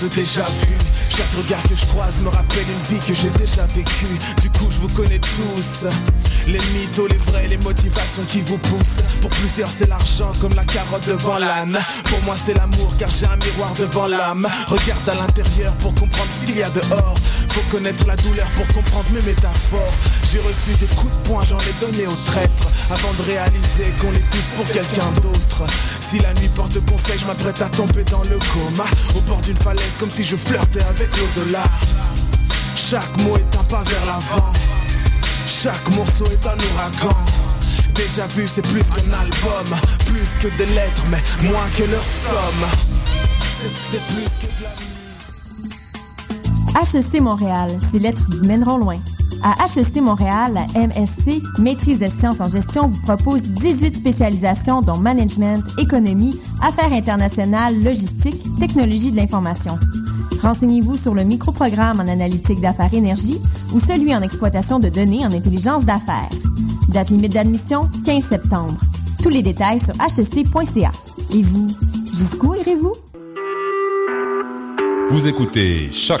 de déjà vu. Chaque regard que je croise me rappelle une vie que j'ai déjà vécue. Du coup, je vous connais tous. Les mythos, les vrais, les motivations qui vous poussent. Pour plusieurs, c'est l'argent comme la carotte devant l'âne. Pour moi, c'est l'amour car j'ai un miroir devant l'âme. Regarde à l'intérieur pour comprendre ce qu'il y a dehors. Faut connaître la douleur pour comprendre mes métaphores. J'ai reçu des coups de poing, j'en ai donné aux traîtres. Avant de réaliser qu'on est tous pour quelqu'un d'autre. Si la nuit porte conseil, je m'apprête à tomber dans le coma. Au bord d'une comme si je flirtais avec l'au-delà. Chaque mot est un pas vers l'avant. Chaque morceau est un ouragan. Déjà vu, c'est plus qu'un album, plus que des lettres, mais moins que leur somme. C'est- C'est plus que de la HEC Montréal, ces lettres vous mèneront loin. À HEC Montréal, la MSC, Maîtrise des sciences en gestion, vous propose 18 spécialisations dont management, économie, affaires internationales, logistique, technologie de l'information. Renseignez-vous sur le microprogramme en analytique d'affaires énergie ou celui en exploitation de données en intelligence d'affaires. Date limite d'admission, 15 septembre. Tous les détails sur hec.ca. Et vous, jusqu'où irez-vous? Vous écoutez Choc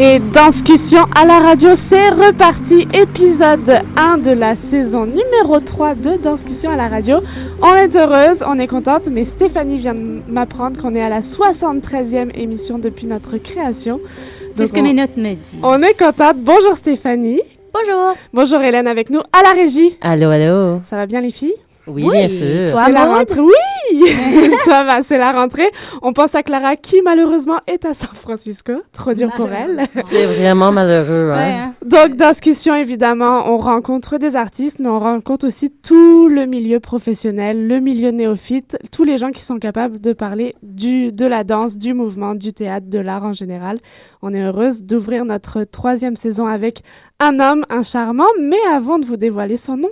Et discussion à la radio, c'est reparti. Épisode 1 de la saison numéro 3 de Discussion à la radio. On est heureuse, on est contente, mais Stéphanie vient de m'apprendre qu'on est à la 73e émission depuis notre création. C'est ce que on- mes notes me disent. On est contente. Bonjour Stéphanie. Bonjour. Bonjour Hélène avec nous à la régie. Allô, allô. Ça va bien les filles? Oui, bien sûr. Toi, la rentrée. Oui, ça va, c'est la rentrée. On pense à Clara qui malheureusement est à San Francisco. Trop dur pour elle. C'est vraiment malheureux, Ouais, hein. hein. Donc, discussion, évidemment, on rencontre des artistes, mais on rencontre aussi tout le milieu professionnel, le milieu néophyte, tous les gens qui sont capables de parler du, de la danse, du mouvement, du théâtre, de l'art en général. On est heureuse d'ouvrir notre troisième saison avec un homme, un charmant, mais avant de vous dévoiler son nom,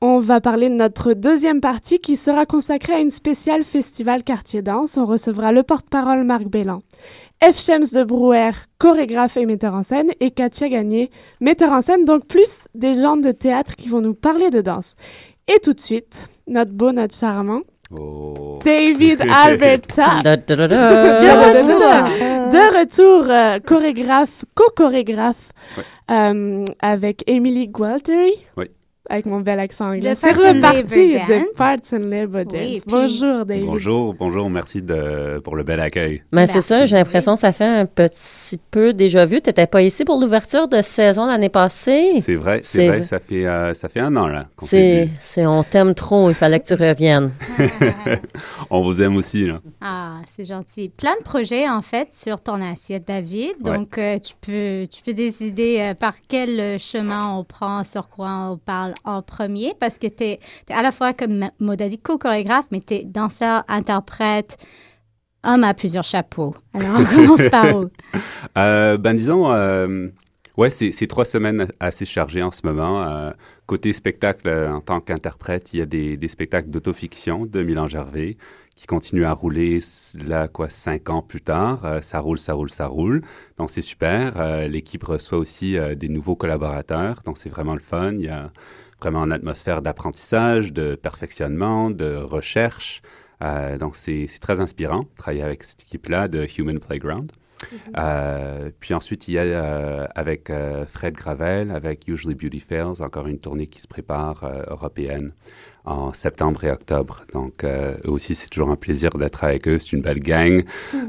on va parler de notre deuxième partie qui sera consacrée à une spéciale festival quartier danse. On recevra le porte-parole Marc Bélan. F. Shems de Brouwer, chorégraphe et metteur en scène, et Katia Gagné, metteur en scène, donc plus des gens de théâtre qui vont nous parler de danse. Et tout de suite, notre beau, notre charmant, Oh. David Alberta. De retour, de retour euh, chorégraphe, co-chorégraphe euh, avec Emily Gualteri. Oui. Avec mon bel accent anglais. C'est reparti de. Parts and Labor Oui, Dance. puis- Bonjour, David. Bonjour, bonjour, merci de, pour le bel accueil. Mais c'est ça, j'ai l'impression que ça fait un petit peu déjà vu. Tu n'étais pas ici pour l'ouverture de saison l'année passée. C'est vrai, C'est vrai, ça fait, euh, ça fait un an là qu'on s'est vu. on t'aime trop, il fallait que tu reviennes. On vous aime aussi là. Ah, c'est gentil. Plein de projets, en fait, sur ton assiette, David. Ouais. Donc, euh, tu, peux, tu peux décider euh, par quel chemin on prend, sur quoi on parle en premier, parce que tu es, à la fois, comme Maud a dit, co-chorégraphe, mais tu es danseur, interprète, homme à plusieurs chapeaux. Alors, on commence par où? Euh, ben disons, euh, ouais, c'est trois semaines assez chargées en ce moment. Euh, côté spectacle, en tant qu'interprète, il y a des, des spectacles d'autofiction de Milan Gervais qui continuent à rouler là quoi cinq ans plus tard. Ça roule, ça roule, ça roule. Donc c'est super. L'équipe reçoit aussi des nouveaux collaborateurs, donc c'est vraiment le fun. Il y a vraiment une atmosphère d'apprentissage, de perfectionnement, de recherche. Euh, donc c'est très inspirant de travailler avec cette équipe-là de Human Playground. Euh, puis ensuite, il y a euh, avec Fred Gravel, avec Usually Beauty Fails, encore une tournée qui se prépare européenne en septembre et octobre. Donc, eux aussi, c'est toujours un plaisir d'être avec eux. C'est une belle gang,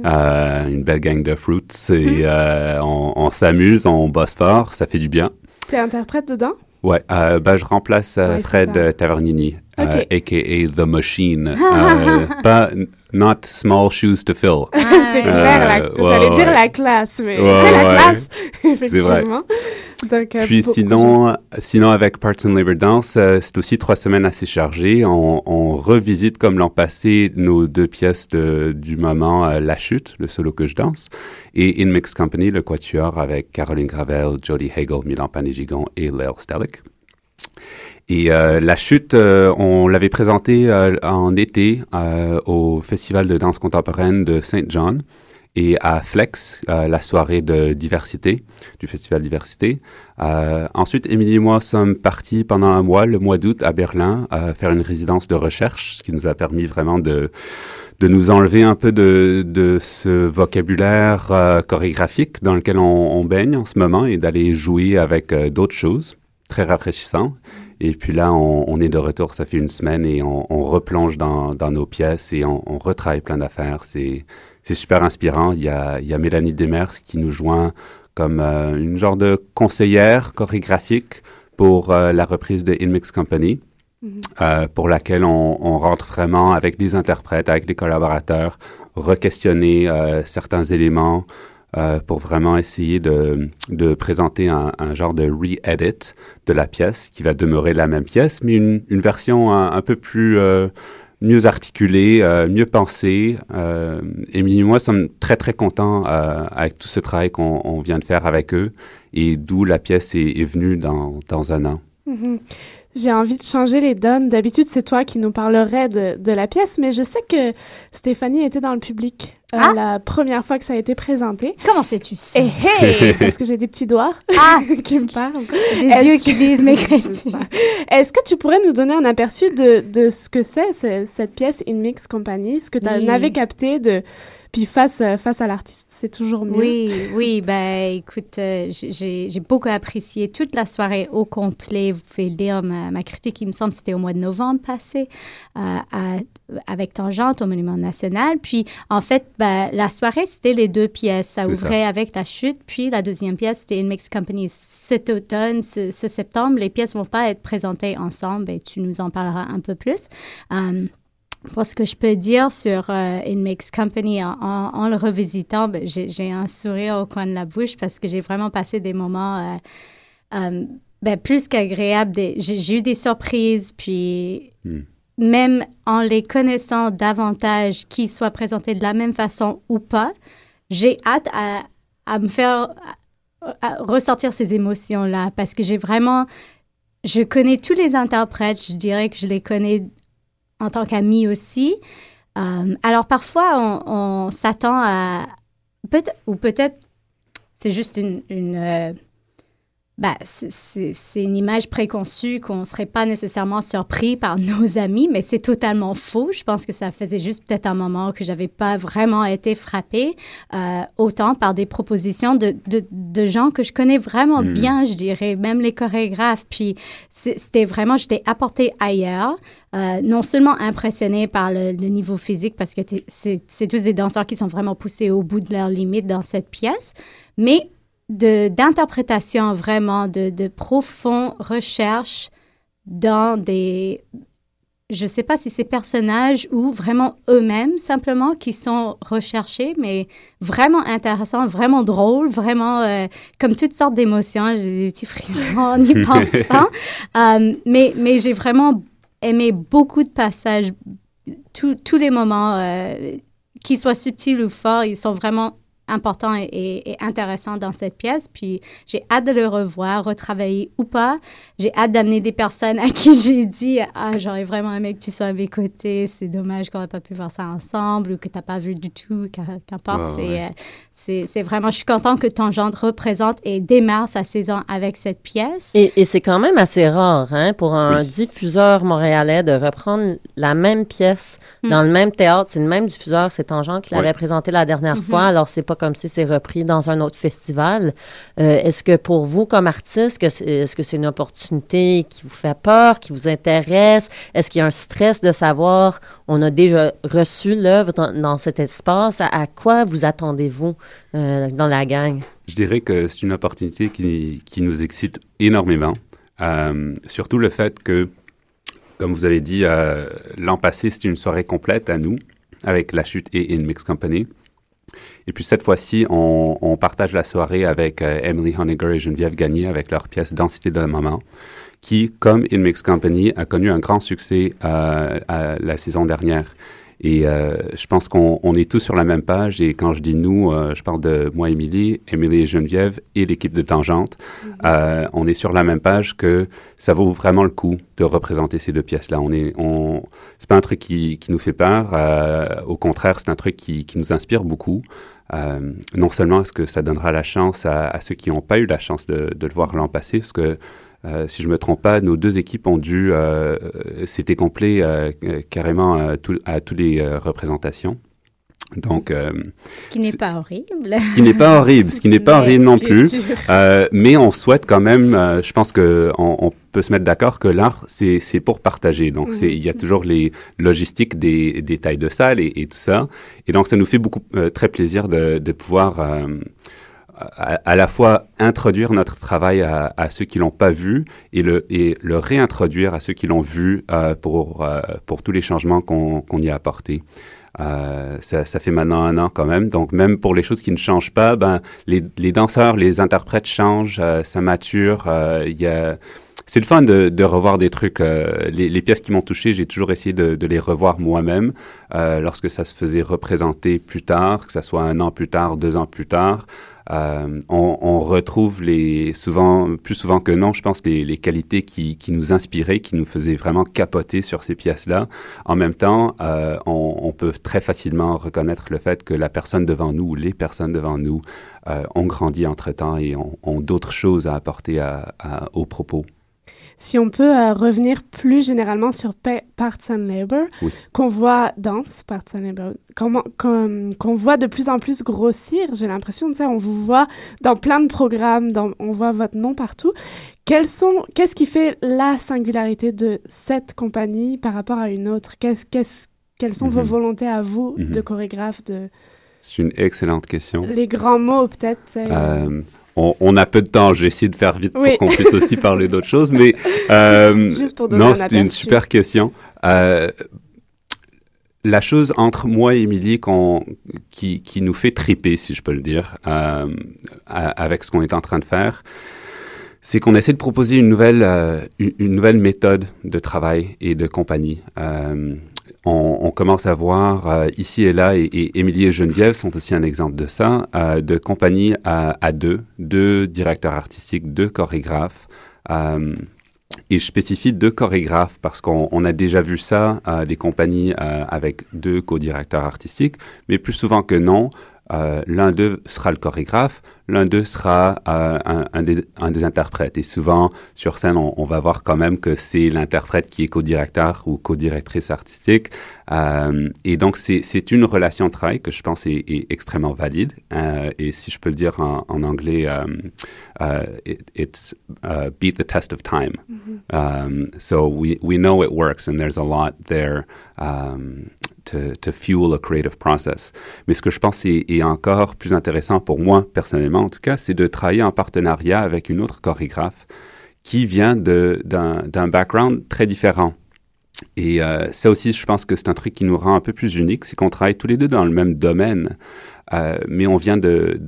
euh, une belle gang de fruits. Et euh, on, on s'amuse, on bosse fort, ça fait du bien. T'es interprète dedans? Ouais, euh, ben, je remplace euh, Ouais, Fred euh, Tavernini, a.k.a. The Machine. Pas, not small shoes to fill. c'est clair, la- ouais, j'allais dire ouais. la classe, mais Ouais, c'est la classe, effectivement. Donc, euh, Puis sinon, sinon avec Parts and Labor Dance, euh, c'est aussi trois semaines assez chargées. On, on revisite comme l'an passé nos deux pièces de, du moment, euh, La Chute, le solo que je danse, et In Mixed Company, le quatuor avec Caroline Gravel, Jody Hagel, Milan Panégigon et Lael Stellick. Et euh, la chute, euh, on l'avait présentée euh, en été au Festival de danse contemporaine de Saint John et à Flex, la soirée de diversité, du Festival Diversité. ensuite, Émilie et moi sommes partis pendant un mois, le mois d'août, à Berlin, faire une résidence de recherche, ce qui nous a permis vraiment de de nous enlever un peu de, de ce vocabulaire chorégraphique dans lequel on, baigne en ce moment et d'aller jouer avec d'autres choses très rafraîchissant. Et puis là, on, est de retour, ça fait une semaine et on, replonge dans, nos pièces et on, retravaille plein d'affaires. C'est, super inspirant. Il y a, il y a Mélanie Demers qui nous joint comme euh, une genre de conseillère chorégraphique pour euh, la reprise de Inmix Company, mm-hmm. euh, pour laquelle on, on, rentre vraiment avec des interprètes, avec des collaborateurs, re-questionner certains éléments, euh, pour vraiment essayer de, de présenter un, genre de re-edit de la pièce qui va demeurer la même pièce, mais une, une version un, peu plus euh, mieux articulée, euh, mieux pensée. Et moi sommes très très contents avec tout ce travail qu'on vient de faire avec eux et d'où la pièce est, est, venue dans, dans un an. Mm-hmm. J'ai envie de changer les donnes. D'habitude, c'est toi qui nous parlerais de, de, la pièce, mais je sais que Stéphanie était dans le public euh, ah! la première fois que ça a été présenté. Comment sais-tu ça? Eh, hey, parce que j'ai des petits doigts ah! qui me parlent. Des yeux qui disent mes chrétiens. Est-ce que tu pourrais nous donner un aperçu de, de ce que c'est, cette pièce In Mix Company, ce que tu avais capté de puis face, euh, face à l'artiste, c'est toujours mieux. Oui, oui, ben écoute, euh, j'ai beaucoup apprécié toute la soirée au complet. Vous pouvez lire ma, ma critique, il me semble, c'était au mois de novembre passé, euh, à, avec Tangente au Monument National. Puis en fait, ben, la soirée, c'était les deux pièces. Ça ouvrait avec la chute, puis la deuxième pièce, c'était une Mix Company. Cet automne, ce, septembre, les pièces vont pas être présentées ensemble et tu nous en parleras un peu plus. Pour ce que je peux dire sur euh, In Mix Company en, le revisitant, ben, j'ai un sourire au coin de la bouche parce que j'ai vraiment passé des moments euh, euh, ben, plus qu'agréables. J'ai eu des surprises, puis hmm. même en les connaissant davantage, qu'ils soient présentés de la même façon ou pas, j'ai hâte à, à, me faire ressortir ces émotions-là parce que j'ai vraiment je connais tous les interprètes, je dirais que je les connais en tant qu'ami aussi. Euh, alors parfois, on, s'attend à... Peut ou peut-être c'est juste une... une euh, bah, c'est une image préconçue qu'on ne serait pas nécessairement surpris par nos amis, mais c'est totalement faux. Je pense que ça faisait juste peut-être un moment que j'avais pas vraiment été frappée euh, autant par des propositions de, de, de, gens que je connais vraiment hmm. bien, je dirais, même les chorégraphes. Puis c'était vraiment, j'étais apportée ailleurs. Euh, non seulement impressionnée par le, niveau physique, parce que c'est tous des danseurs qui sont vraiment poussés au bout de leurs limites dans cette pièce, mais d'interprétation vraiment, de, de profond recherche dans des, je ne sais pas si c'est personnages ou vraiment eux-mêmes simplement qui sont recherchés, mais vraiment intéressants, vraiment drôles, vraiment euh, comme toutes sortes d'émotions. J'ai des petits frissons en y pensant. Euh, mais mais j'ai vraiment aimé beaucoup de passages, tous les moments, euh, qu'ils soient subtils ou forts, ils sont vraiment importants et, intéressants dans cette pièce. Puis j'ai hâte de le revoir, retravailler ou pas. J'ai hâte d'amener des personnes à qui j'ai dit Ah, j'aurais vraiment aimé que tu sois à mes côtés. C'est dommage qu'on n'ait pas pu voir ça ensemble ou que tu n'as pas vu du tout. Qu'importe, c'est, euh, c'est vraiment, je suis contente que Tangente représente et démarre sa saison avec cette pièce. Et, et c'est quand même assez rare hein, pour un diffuseur montréalais de reprendre la même pièce mm. dans le même théâtre. C'est le même diffuseur, c'est Tangente qui l'avait présenté la dernière mm-hmm. fois. Alors, c'est pas comme si c'est repris dans un autre festival. Euh, est-ce que pour vous, comme artiste, est-ce que c'est une opportunité qui vous fait peur, qui vous intéresse? Est-ce qu'il y a un stress de savoir, on a déjà reçu l'œuvre dans, cet espace? à quoi vous attendez-vous? Euh, dans la gang? Je dirais que c'est une opportunité qui, nous excite énormément. Euh, surtout le fait que, comme vous avez dit, l'an passé, c'était une soirée complète à nous, avec La Chute et In Mix Company. Et puis cette fois-ci, on, partage la soirée avec Emily Honegger et Geneviève Gagné avec leur pièce Densité de la maman, qui, comme In Mix Company, a connu un grand succès la saison dernière. Et euh, je pense qu'on on est tous sur la même page. Et quand je dis nous, euh, je parle de moi, Émilie, Émilie et Geneviève et l'équipe de Tangente. Mm-hmm. euh, on est sur la même page que ça vaut vraiment le coup de représenter ces deux pièces-là. On est, on, c'est pas un truc qui, qui nous fait peur. Euh, au contraire, c'est un truc qui, qui nous inspire beaucoup. Euh, non seulement est-ce que ça donnera la chance à, à ceux qui n'ont pas eu la chance de, de le voir l'an passé, parce que euh, si je me trompe pas, nos deux équipes ont dû, euh, c'était complet euh, carrément à, tout, à toutes les euh, représentations. Donc, euh, ce qui n'est pas horrible. Ce qui n'est pas horrible, ce qui n'est pas horrible non plus. Euh, mais on souhaite quand même, euh, je pense que on, on peut se mettre d'accord que l'art, c'est c'est pour partager. Donc, c'est il y a toujours les logistiques des, des tailles de salle et, et tout ça. Et donc, ça nous fait beaucoup euh, très plaisir de, de pouvoir euh, à, la fois introduire notre travail à, à ceux qui l'ont pas vu et le, et le réintroduire à ceux qui l'ont vu euh, pour, euh, pour tous les changements qu'on qu'on y a apportés. Euh, ça, ça, fait maintenant un an quand même. Donc même pour les choses qui ne changent pas, ben les, les danseurs, les interprètes changent, euh, ça mature. Euh, il y a c'est le fun de, de, revoir des trucs. Euh, les, les, pièces qui m'ont touché, j'ai toujours essayé de, de les revoir moi-même euh, lorsque ça se faisait représenter plus tard, que ça soit un an plus tard, deux ans plus tard. Euh, on, on, retrouve les souvent plus souvent que non, je pense les, les qualités qui, qui, nous inspiraient, qui nous faisaient vraiment capoter sur ces pièces-là. En même temps, euh, on, on, peut très facilement reconnaître le fait que la personne devant nous ou les personnes devant nous euh, ont grandi entre temps et ont, ont d'autres choses à apporter à, à, aux propos. Si on peut euh, revenir plus généralement sur Parts and Labor, oui. qu'on voit danse, Parts and Labor, qu'on qu voit de plus en plus grossir, j'ai l'impression, de ça, on vous voit dans plein de programmes, dans, on voit votre nom partout. Quels sont, qu'est-ce qui fait la singularité de cette compagnie par rapport à une autre? Qu'est-ce, qu'est-ce, Quelles sont mm -hmm. vos volontés à vous, mm -hmm. de chorégraphe, de... C'est une excellente question. Les grands mots, peut-être. Euh, on, on, a peu de temps. J'ai essayé de faire vite oui. pour qu'on puisse aussi parler d'autres choses, mais euh, Juste pour non, c'était une super question. Euh, la chose entre moi et Émilie qui, qui, nous fait triper, si je peux le dire, euh, avec ce qu'on est en train de faire, c'est qu'on essaie de proposer une nouvelle, euh, une, nouvelle méthode de travail et de compagnie. Euh, on, on, commence à voir euh, ici et là, et, et, Émilie et Geneviève sont aussi un exemple de ça, euh, de compagnie à, à, deux, deux directeurs artistiques, deux chorégraphes. Euh, et je spécifie deux chorégraphes parce qu'on a déjà vu ça, euh, des compagnies avec deux co-directeurs artistiques, mais plus souvent que non, l'un d'eux sera le chorégraphe, l'un d'eux sera euh, un, un, des, un, des, interprètes. Et souvent, sur scène, on, on va voir quand même que c'est l'interprète qui est co-directeur ou co-directrice artistique. Euh, et donc, c'est une relation de travail que je pense est, est extrêmement valide. Euh, et si je peux le dire en, en anglais, it, it's uh, beat the test of time. Mm -hmm. um, so we, we know it works and there's a lot there. Um, to, to, fuel a creative process. Mais ce que je pense est, encore plus intéressant pour moi personnellement, en tout cas, c'est de travailler en partenariat avec une autre chorégraphe qui vient d'un background très différent. Et euh, ça aussi, je pense que c'est un truc qui nous rend un peu plus unique, c'est qu'on travaille tous les deux dans le même domaine, euh, mais on vient d'écoles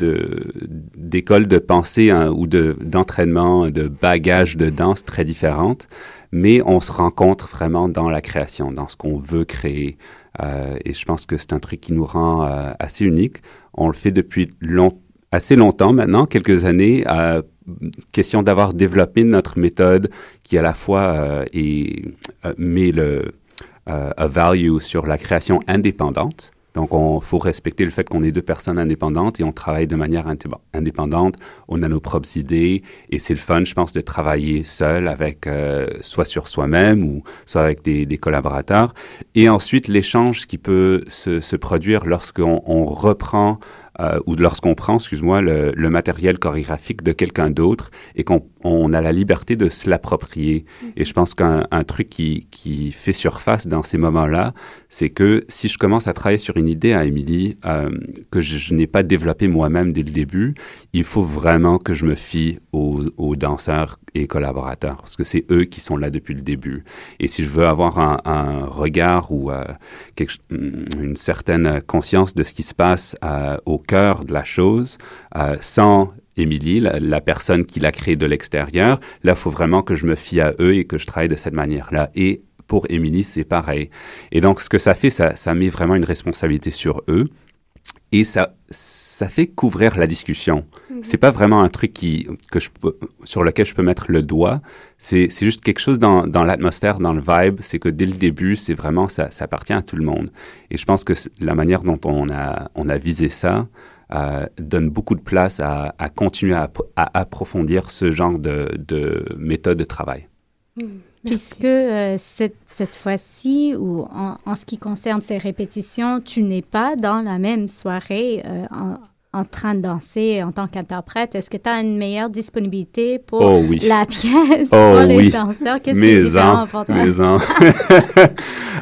de, de, pensée hein, ou d'entraînement, de, de bagages de danse très différentes, mais on se rencontre vraiment dans la création, dans ce qu'on veut créer. Euh, et je pense que c'est un truc qui nous rend euh, assez unique. On le fait depuis assez longtemps maintenant, quelques années, euh, question d'avoir développé notre méthode qui à la fois euh, met le value sur la création indépendante. Donc, il faut respecter le fait qu'on est deux personnes indépendantes et on travaille de manière indépendante. On a nos propres idées et c'est le fun, je pense, de travailler seul avec euh, soit sur soi-même ou soit avec des, collaborateurs. Et ensuite, l'échange qui peut se, produire lorsqu'on on reprend euh, ou lorsqu'on prend, excuse-moi, le, le, matériel chorégraphique de quelqu'un d'autre et qu'on on a la liberté de se l'approprier. Mm. Et je pense qu'un truc qui, qui fait surface dans ces moments-là, c'est que si je commence à travailler sur une idée à Émilie euh, que je, n'ai pas développée moi-même dès le début, il faut vraiment que je me fie aux, danseurs et collaborateurs parce que c'est eux qui sont là depuis le début. Et si je veux avoir un, regard ou euh, quelque, une certaine conscience de ce qui se passe euh, au cœur de la chose, sans Émilie, la, la, personne qui l'a créé de l'extérieur, là, il faut vraiment que je me fie à eux et que je travaille de cette manière-là. Et pour Émilie, c'est pareil. Et donc, ce que ça fait, ça, ça met vraiment une responsabilité sur eux et ça, ça fait couvrir la discussion. Mhm. C'est pas vraiment un truc qui, que je peux, sur lequel je peux mettre le doigt. C'est, c'est juste quelque chose dans, dans l'atmosphère, dans le vibe. C'est que dès le début, c'est vraiment, ça, ça appartient à tout le monde. Et je pense que la manière dont on a, on a visé ça euh, donne beaucoup de place à, à continuer à, à, approfondir ce genre de, de méthode de travail. Mhm. Puisque euh, cette, cette fois-ci, ou en, en, ce qui concerne ces répétitions, tu n'es pas dans la même soirée euh, en, en, train de danser en tant qu'interprète, est-ce que tu as une meilleure disponibilité pour oh, oui. la pièce, oh, pour les oui. danseurs? Qu'est-ce qui est différent pour toi?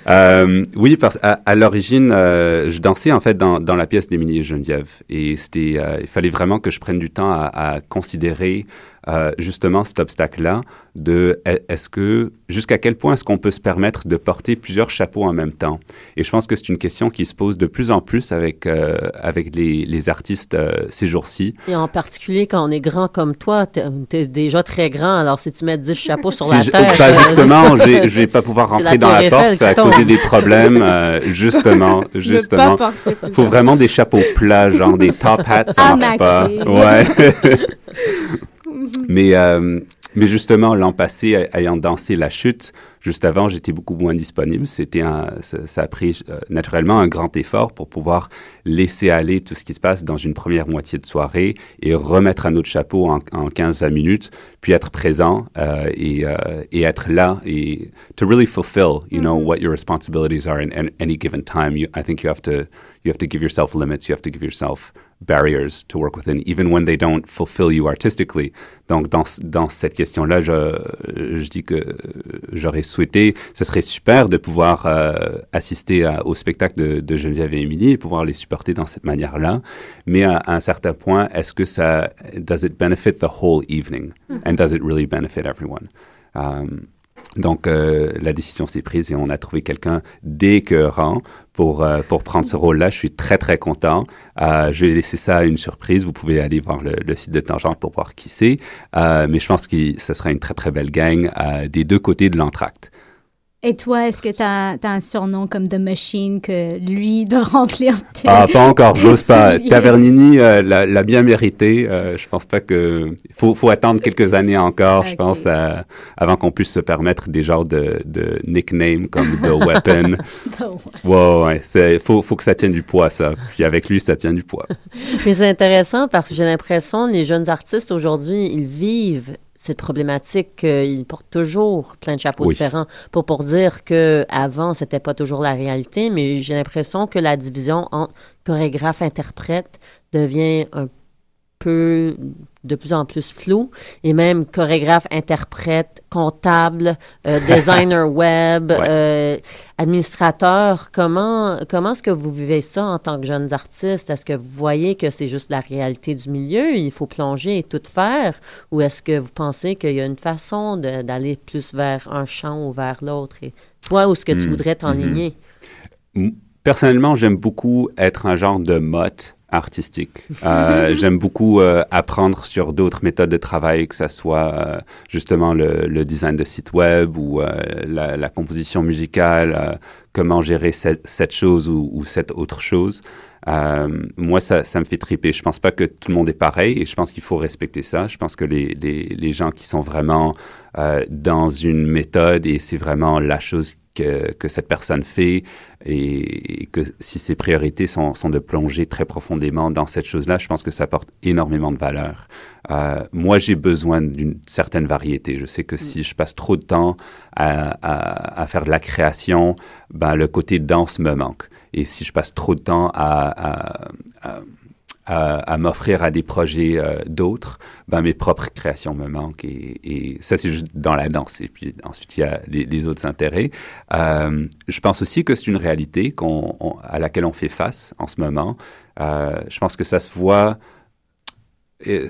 euh, oui, parce à, à l'origine, euh, je dansais en fait dans, dans la pièce d'Émilie et Geneviève. Et c'était, euh, il fallait vraiment que je prenne du temps à, à considérer euh, justement cet obstacle-là de est-ce que jusqu'à quel point est-ce qu'on peut se permettre de porter plusieurs chapeaux en même temps? Et je pense que c'est une question qui se pose de plus en plus avec euh, avec les, les artistes euh, ces jours-ci. Et en particulier quand on est grand comme toi, t'es es déjà très grand. Alors si tu mets 10 chapeaux sur si la je, tête, justement, je vais pas pouvoir rentrer la dans la porte, ça a causé des problèmes. justement, justement. plusieurs Faut vraiment des chapeaux plats, genre des top hats, ça Ah, marche pas. Ouais. mais, euh, mais justement, l'an passé, ay- ayant dansé la chute, juste avant, j'étais beaucoup moins disponible. C'était un, ça, ça a pris euh, naturellement un grand effort pour pouvoir laisser aller tout ce qui se passe dans une première moitié de soirée et remettre un autre chapeau en, en 15-20 minutes, puis être présent euh, et, euh, et être là et to really fulfill, you know, what your responsibilities are in, in any given time. You, I think you have to you have to give yourself limits. You have to give yourself barriers to work within, even when they don't fulfill you artistically. Donc, dans, dans cette question-là, je, je dis que j'aurais souhaité, ce serait super de pouvoir euh, assister à- au spectacle de, de Geneviève et Émilie et pouvoir les supporter dans cette manière-là. Mais à, à un certain point, est-ce que ça, does it benefit the whole evening? And does it really benefit everyone? Um, donc, euh, la décision s'est prise et on a trouvé quelqu'un d'écœurant pour, euh, pour prendre ce rôle-là. Je suis très, très content. Euh, je vais laisser ça à une surprise. Vous pouvez aller voir le, site de Tangente pour voir qui c'est. Euh, mais je pense que ce sera une très, très belle gang euh, des deux côtés de l'entracte. Et toi, est-ce que tu as, un surnom comme The Machine que lui doit remplir tes... Ah, pas encore, j'ose pas. Tavernini euh, l'a bien mérité. Euh, je pense pas que... Il faut, faut attendre quelques années encore, je pense, à- avant qu'on puisse se permettre des genres de, de nicknames comme The Weapon. Oh, Ouais, ouais, c'est faut faut que ça tienne du poids ça. Puis avec lui, ça tient du poids. Mais c'est intéressant parce que j'ai l'impression que les jeunes artistes aujourd'hui, ils vivent cette problématique qu'ils portent toujours plein de chapeaux Oui. différents. Pour pour dire que avant c'était pas toujours la réalité, mais j'ai l'impression que la division entre chorégraphe-interprète devient un peu de plus en plus floue et même chorégraphe, interprète, comptable, euh, designer web, Ouais. euh, administrateur. Comment comment est-ce que vous vivez ça en tant que jeunes artistes? Est-ce que vous voyez que c'est juste la réalité du milieu Il faut plonger et tout faire, ou est-ce que vous pensez qu'il y a une façon d'aller plus vers un champ ou vers l'autre? Et toi, où est-ce que tu Mm. voudrais t'enligner? M- Personnellement, j'aime beaucoup être un genre de motte artistique. Euh, j'aime beaucoup euh, apprendre sur d'autres méthodes de travail, que ce soit euh, justement le, design de site web ou la, composition musicale, comment gérer cette, chose ou, cette autre chose. Moi, ça, me fait triper. Je pense pas que tout le monde est pareil et je pense qu'il faut respecter ça. Je pense que les, les, les gens qui sont vraiment dans une méthode et c'est vraiment la chose que, que cette personne fait et, et que si ses priorités sont, sont de plonger très profondément dans cette chose-là, je pense que ça apporte énormément de valeur. Euh, moi, j'ai besoin d'une certaine variété. Je sais que si je passe trop de temps à, à, à faire de la création, ben, le côté danse me manque. Et si je passe trop de temps à, à, à à, m'offrir à des projets euh, d'autres, ben mes propres créations me manquent et, et ça c'est juste dans la danse et puis ensuite il y a les, autres intérêts. Euh, je pense aussi que c'est une réalité qu'on, on- à laquelle on fait face en ce moment. Euh, je pense que ça se voit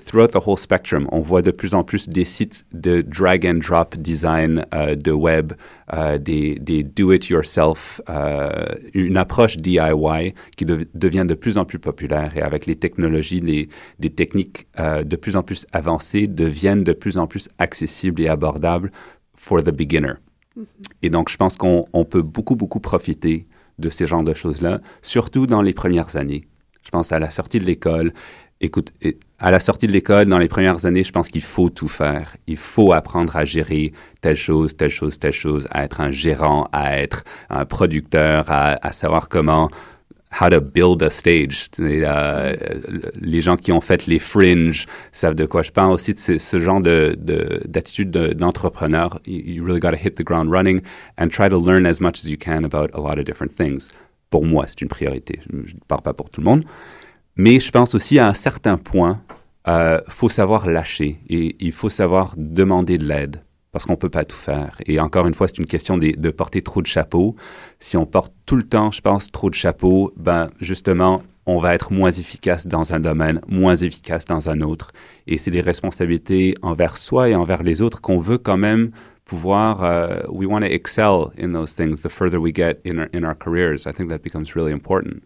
throughout the whole spectrum. On voit de plus en plus des sites de drag and drop design euh, de web, euh, des, des do-it-yourself, euh, une approche DIY qui de- devient de plus en plus populaire et avec les technologies, les, des techniques de plus en plus avancées deviennent de plus en plus accessibles et abordables for the beginner. Et donc, je pense qu'on peut beaucoup, beaucoup profiter de ces genres de choses-là, surtout dans les premières années. Je pense à la sortie de l'école. Écoute, à la sortie de l'école, dans les premières années, je pense qu'il faut tout faire. Il faut apprendre à gérer telle chose, telle chose, telle chose, à être un gérant, à être un producteur, à, savoir comment how to build a stage. Euh, les gens qui ont fait les fringes savent de quoi je parle aussi de ce, genre de, d'attitude d'entrepreneur. you, really got to hit the ground running and try to learn as much as you can about a lot of different things. Pour moi, c'est une priorité. Je ne parle pas pour tout le monde. Mais je pense aussi à un certain point, euh, faut savoir lâcher et il faut savoir demander de l'aide parce qu'on ne peut pas tout faire. Et encore une fois, c'est une question de, porter trop de chapeaux. Si on porte tout le temps, je pense, trop de chapeaux, ben justement, on va être moins efficace dans un domaine, moins efficace dans un autre. Et c'est des responsabilités envers soi et envers les autres qu'on veut quand même pouvoir. Uh, we want to excel in those things. The further we get in our careers, I think that becomes really important.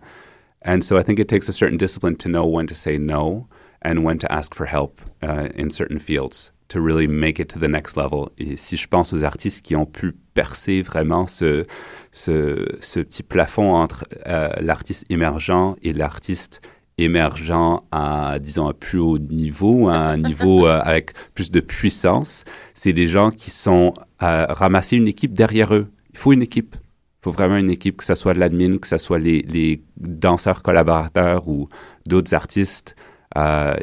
And so I think it takes a certain discipline to know when to say no and when to ask for help uh, in certain fields to really make it to the next level. Et si je pense aux artistes qui ont pu percer vraiment ce, petit plafond entre euh, l'artiste émergent et l'artiste émergent à, disons, un plus haut niveau, à un niveau euh, avec plus de puissance, c'est des gens qui sont euh, une équipe derrière eux. Il faut une équipe. Il faut vraiment une équipe, que ce soit de l'admin, que ce soit les, danseurs collaborateurs ou d'autres artistes. Uh,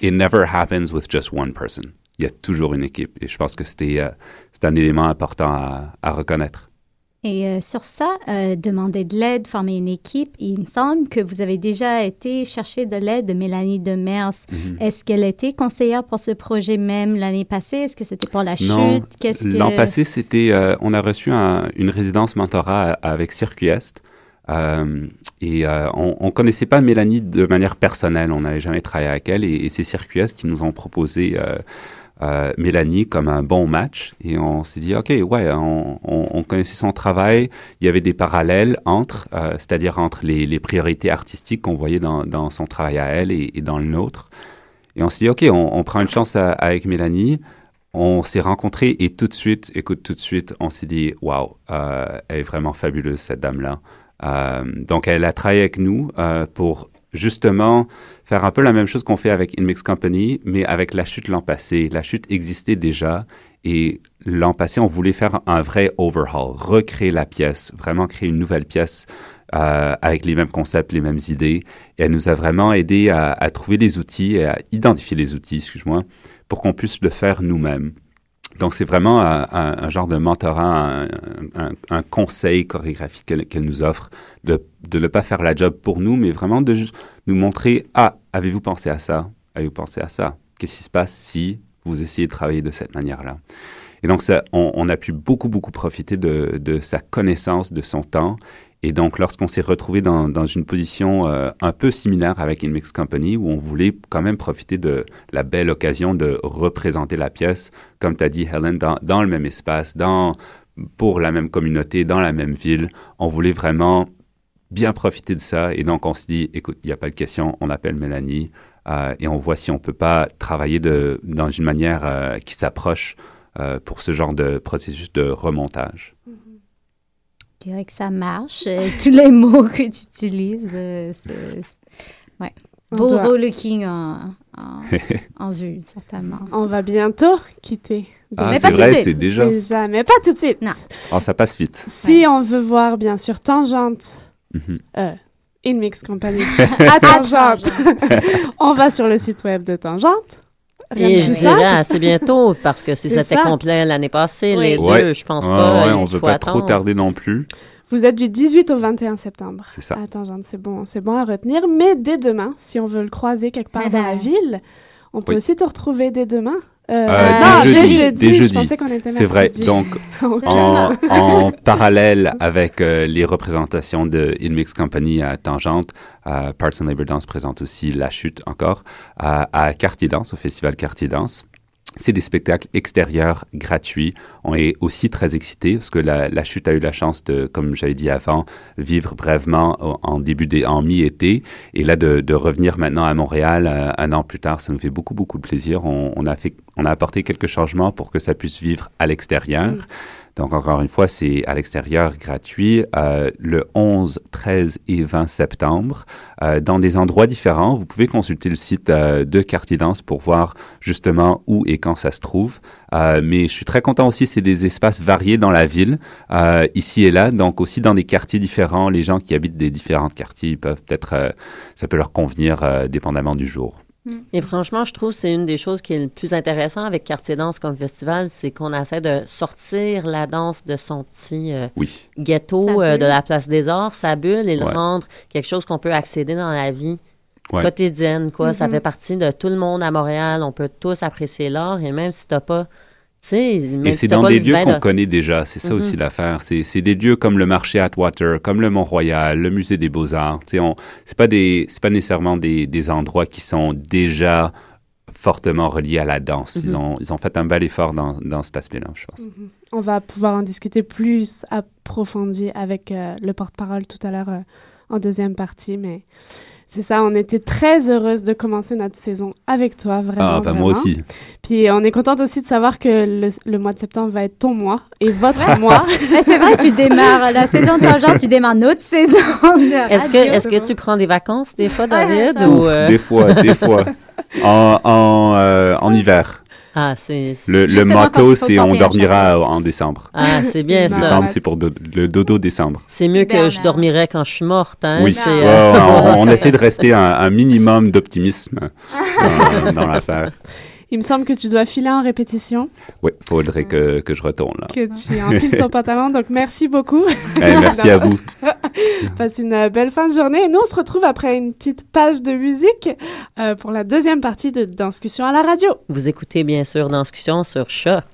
it never happens with just one person il y a toujours une équipe. Et je pense que c'était euh, un élément important à reconnaître. Et euh, sur ça, euh, demander de l'aide, former une équipe, il me semble que vous avez déjà été chercher de l'aide de Mélanie Demers. Mm Est-ce qu'elle était conseillère pour ce projet même l'année passée? Est-ce que c'était pour la non, chute? L'an passé, c'était, on a reçu une résidence mentorat avec Circuit Est. et on, ne connaissait pas Mélanie de manière personnelle, on n'avait jamais travaillé avec elle, et, et c'est Circuit Est qui nous ont proposé euh, Mélanie comme un bon match. Et on s'est dit ok ouais on, on, on, connaissait son travail. Il y avait des parallèles entre euh, c'est-à-dire entre les, priorités artistiques qu'on voyait dans, son travail à elle et, dans le nôtre. Et on s'est dit ok on, prend une chance avec Mélanie. On s'est rencontrés et tout de suite écoute tout de suite on s'est dit waouh euh, elle est vraiment fabuleuse cette dame là donc elle a travaillé avec nous pour justement faire un peu la même chose qu'on fait avec InMix Company, mais avec la chute l'an passé. La chute existait déjà et l'an passé, on voulait faire un vrai overhaul, recréer la pièce, vraiment créer une nouvelle pièce euh, avec les mêmes concepts, les mêmes idées. Et elle nous a vraiment aidé à, à trouver les outils et à identifier les outils, excuse-moi, pour qu'on puisse le faire nous-mêmes. Donc, c'est vraiment un, genre de mentorat, un, conseil chorégraphique qu'elle nous offre, de, ne pas faire la job pour nous, mais vraiment de juste nous montrer, ah, avez-vous pensé à ça? Avez-vous pensé à ça? Qu'est-ce qui se passe si vous essayez de travailler de cette manière-là? Et donc, ça, on, a pu beaucoup, beaucoup profiter de sa connaissance, de son temps et donc, lorsqu'on s'est retrouvé dans, une position euh, un peu similaire avec Inmix Company, où on voulait quand même profiter de la belle occasion de représenter la pièce, comme tu as dit, Helen, dans, le même espace, pour la même communauté, dans la même ville, on voulait vraiment bien profiter de ça. Et donc, on se dit, écoute, il n'y a pas de question, on appelle Mélanie euh, et on voit si on peut pas travailler de, dans une manière euh, qui s'approche pour ce genre de processus de remontage. Je dirais que ça marche. Euh, tous les mots que tu utilises, euh, c'est... Ouais. Beau looking en, en, en, vue, certainement. On va bientôt quitter. Ah, c'est vrai, c'est déjà. déjà. Mais pas tout de suite. Non. Oh, ça passe vite. Si ouais. on veut voir, bien sûr, Tangente, mm -hmm. euh, Inmix Company, à Tangente, on va sur le site web de Tangente. Et je dirais assez bientôt, parce que si c'était complet l'année passée, oui. les ouais. deux, je pense ouais, pas. Ouais, on ne veut pas attendre. trop tarder non plus. Vous êtes du 18 au 21 septembre. C'est ça. Attends, c'est bon, c'est bon à retenir. Mais dès demain, si on veut le croiser quelque part dans la ville, on peut oui. aussi te retrouver dès demain. Euh, euh, non, dès jeudi, jeudi, dès jeudi. Je pensais qu'on était C'est vrai. Donc, okay. en, en, parallèle avec euh, les représentations de Inmix Company à Tangente, euh, Parts and Labor Dance présente aussi La Chute encore à, à Quartier Danse, au festival Quartier Danse. C'est des spectacles extérieurs gratuits. On est aussi très excités parce que la, chute a eu la chance de, comme j'avais dit avant, vivre brèvement en début des, en mi-été et là de, revenir maintenant à Montréal euh, un an plus tard, ça nous fait beaucoup beaucoup de plaisir. On, a fait, on a apporté quelques changements pour que ça puisse vivre à l'extérieur. Mmh. Donc, encore une fois, c'est à l'extérieur gratuit euh, le 11, 13 et 20 septembre euh, dans des endroits différents. Vous pouvez consulter le site euh, de Quartier Danse pour voir justement où et quand ça se trouve. Euh, mais je suis très content aussi, c'est des espaces variés dans la ville, euh, ici et là, donc aussi dans des quartiers différents. Les gens qui habitent des différents quartiers, peuvent peut-être, euh, ça peut leur convenir dépendamment du jour. Et franchement, je trouve que c'est une des choses qui est le plus intéressant avec Quartier Danse comme festival, c'est qu'on essaie de sortir la danse de son petit euh, Oui. ghetto euh, de la place des arts, sa bulle, et le Ouais. rendre quelque chose qu'on peut accéder dans la vie Ouais. quotidienne. Quoi. Ça Mhm. fait partie de tout le monde à Montréal. On peut tous apprécier l'art, et même si t'as pas... Et c'est dans des lieux qu'on de- connaît déjà, c'est ça Mhm. aussi l'affaire. C'est des lieux comme le marché Atwater, comme le Mont-Royal, le musée des Beaux-Arts. On- C'est pas, des- pas nécessairement des, des endroits qui sont déjà fortement reliés à la danse. Ils, Mhm. ont, ils ont fait un bel effort dans, dans cet aspect-là, je pense. On va pouvoir en discuter plus approfondi avec euh, le porte-parole tout à l'heure euh, en deuxième partie, mais c'est ça, on était très heureuse de commencer notre saison avec toi, vraiment. Ah, ben moi aussi. Puis on est contente aussi de savoir que le, le mois de septembre va être ton mois et votre mois. Mais c'est vrai, tu démarres la saison tangente, tu démarres notre saison. de Est-ce que, est-ce que tu prends des vacances des fois, David? ou, euh, Des fois, des fois. En, en, euh, en hiver. Ah, c'est Le, le motto, il c'est on dormira en décembre. ah, c'est bien ça. Décembre, c'est pour do- le dodo décembre. C'est mieux que je dormirais quand je suis morte. Hein? Oui, euh, ouais, on, on essaie de rester un, un minimum d'optimisme dans, dans l'affaire. Il me semble que tu dois filer en répétition, Oui, faudrait que, que je retourne là. que tu enfiles ton pantalon. Donc merci beaucoup. Eh, merci à vous. Passe une euh, belle fin de journée. Et nous, on se retrouve après une petite page de musique euh, pour la deuxième partie de Discussion à la radio. Vous écoutez bien sûr Discussion sur Choc.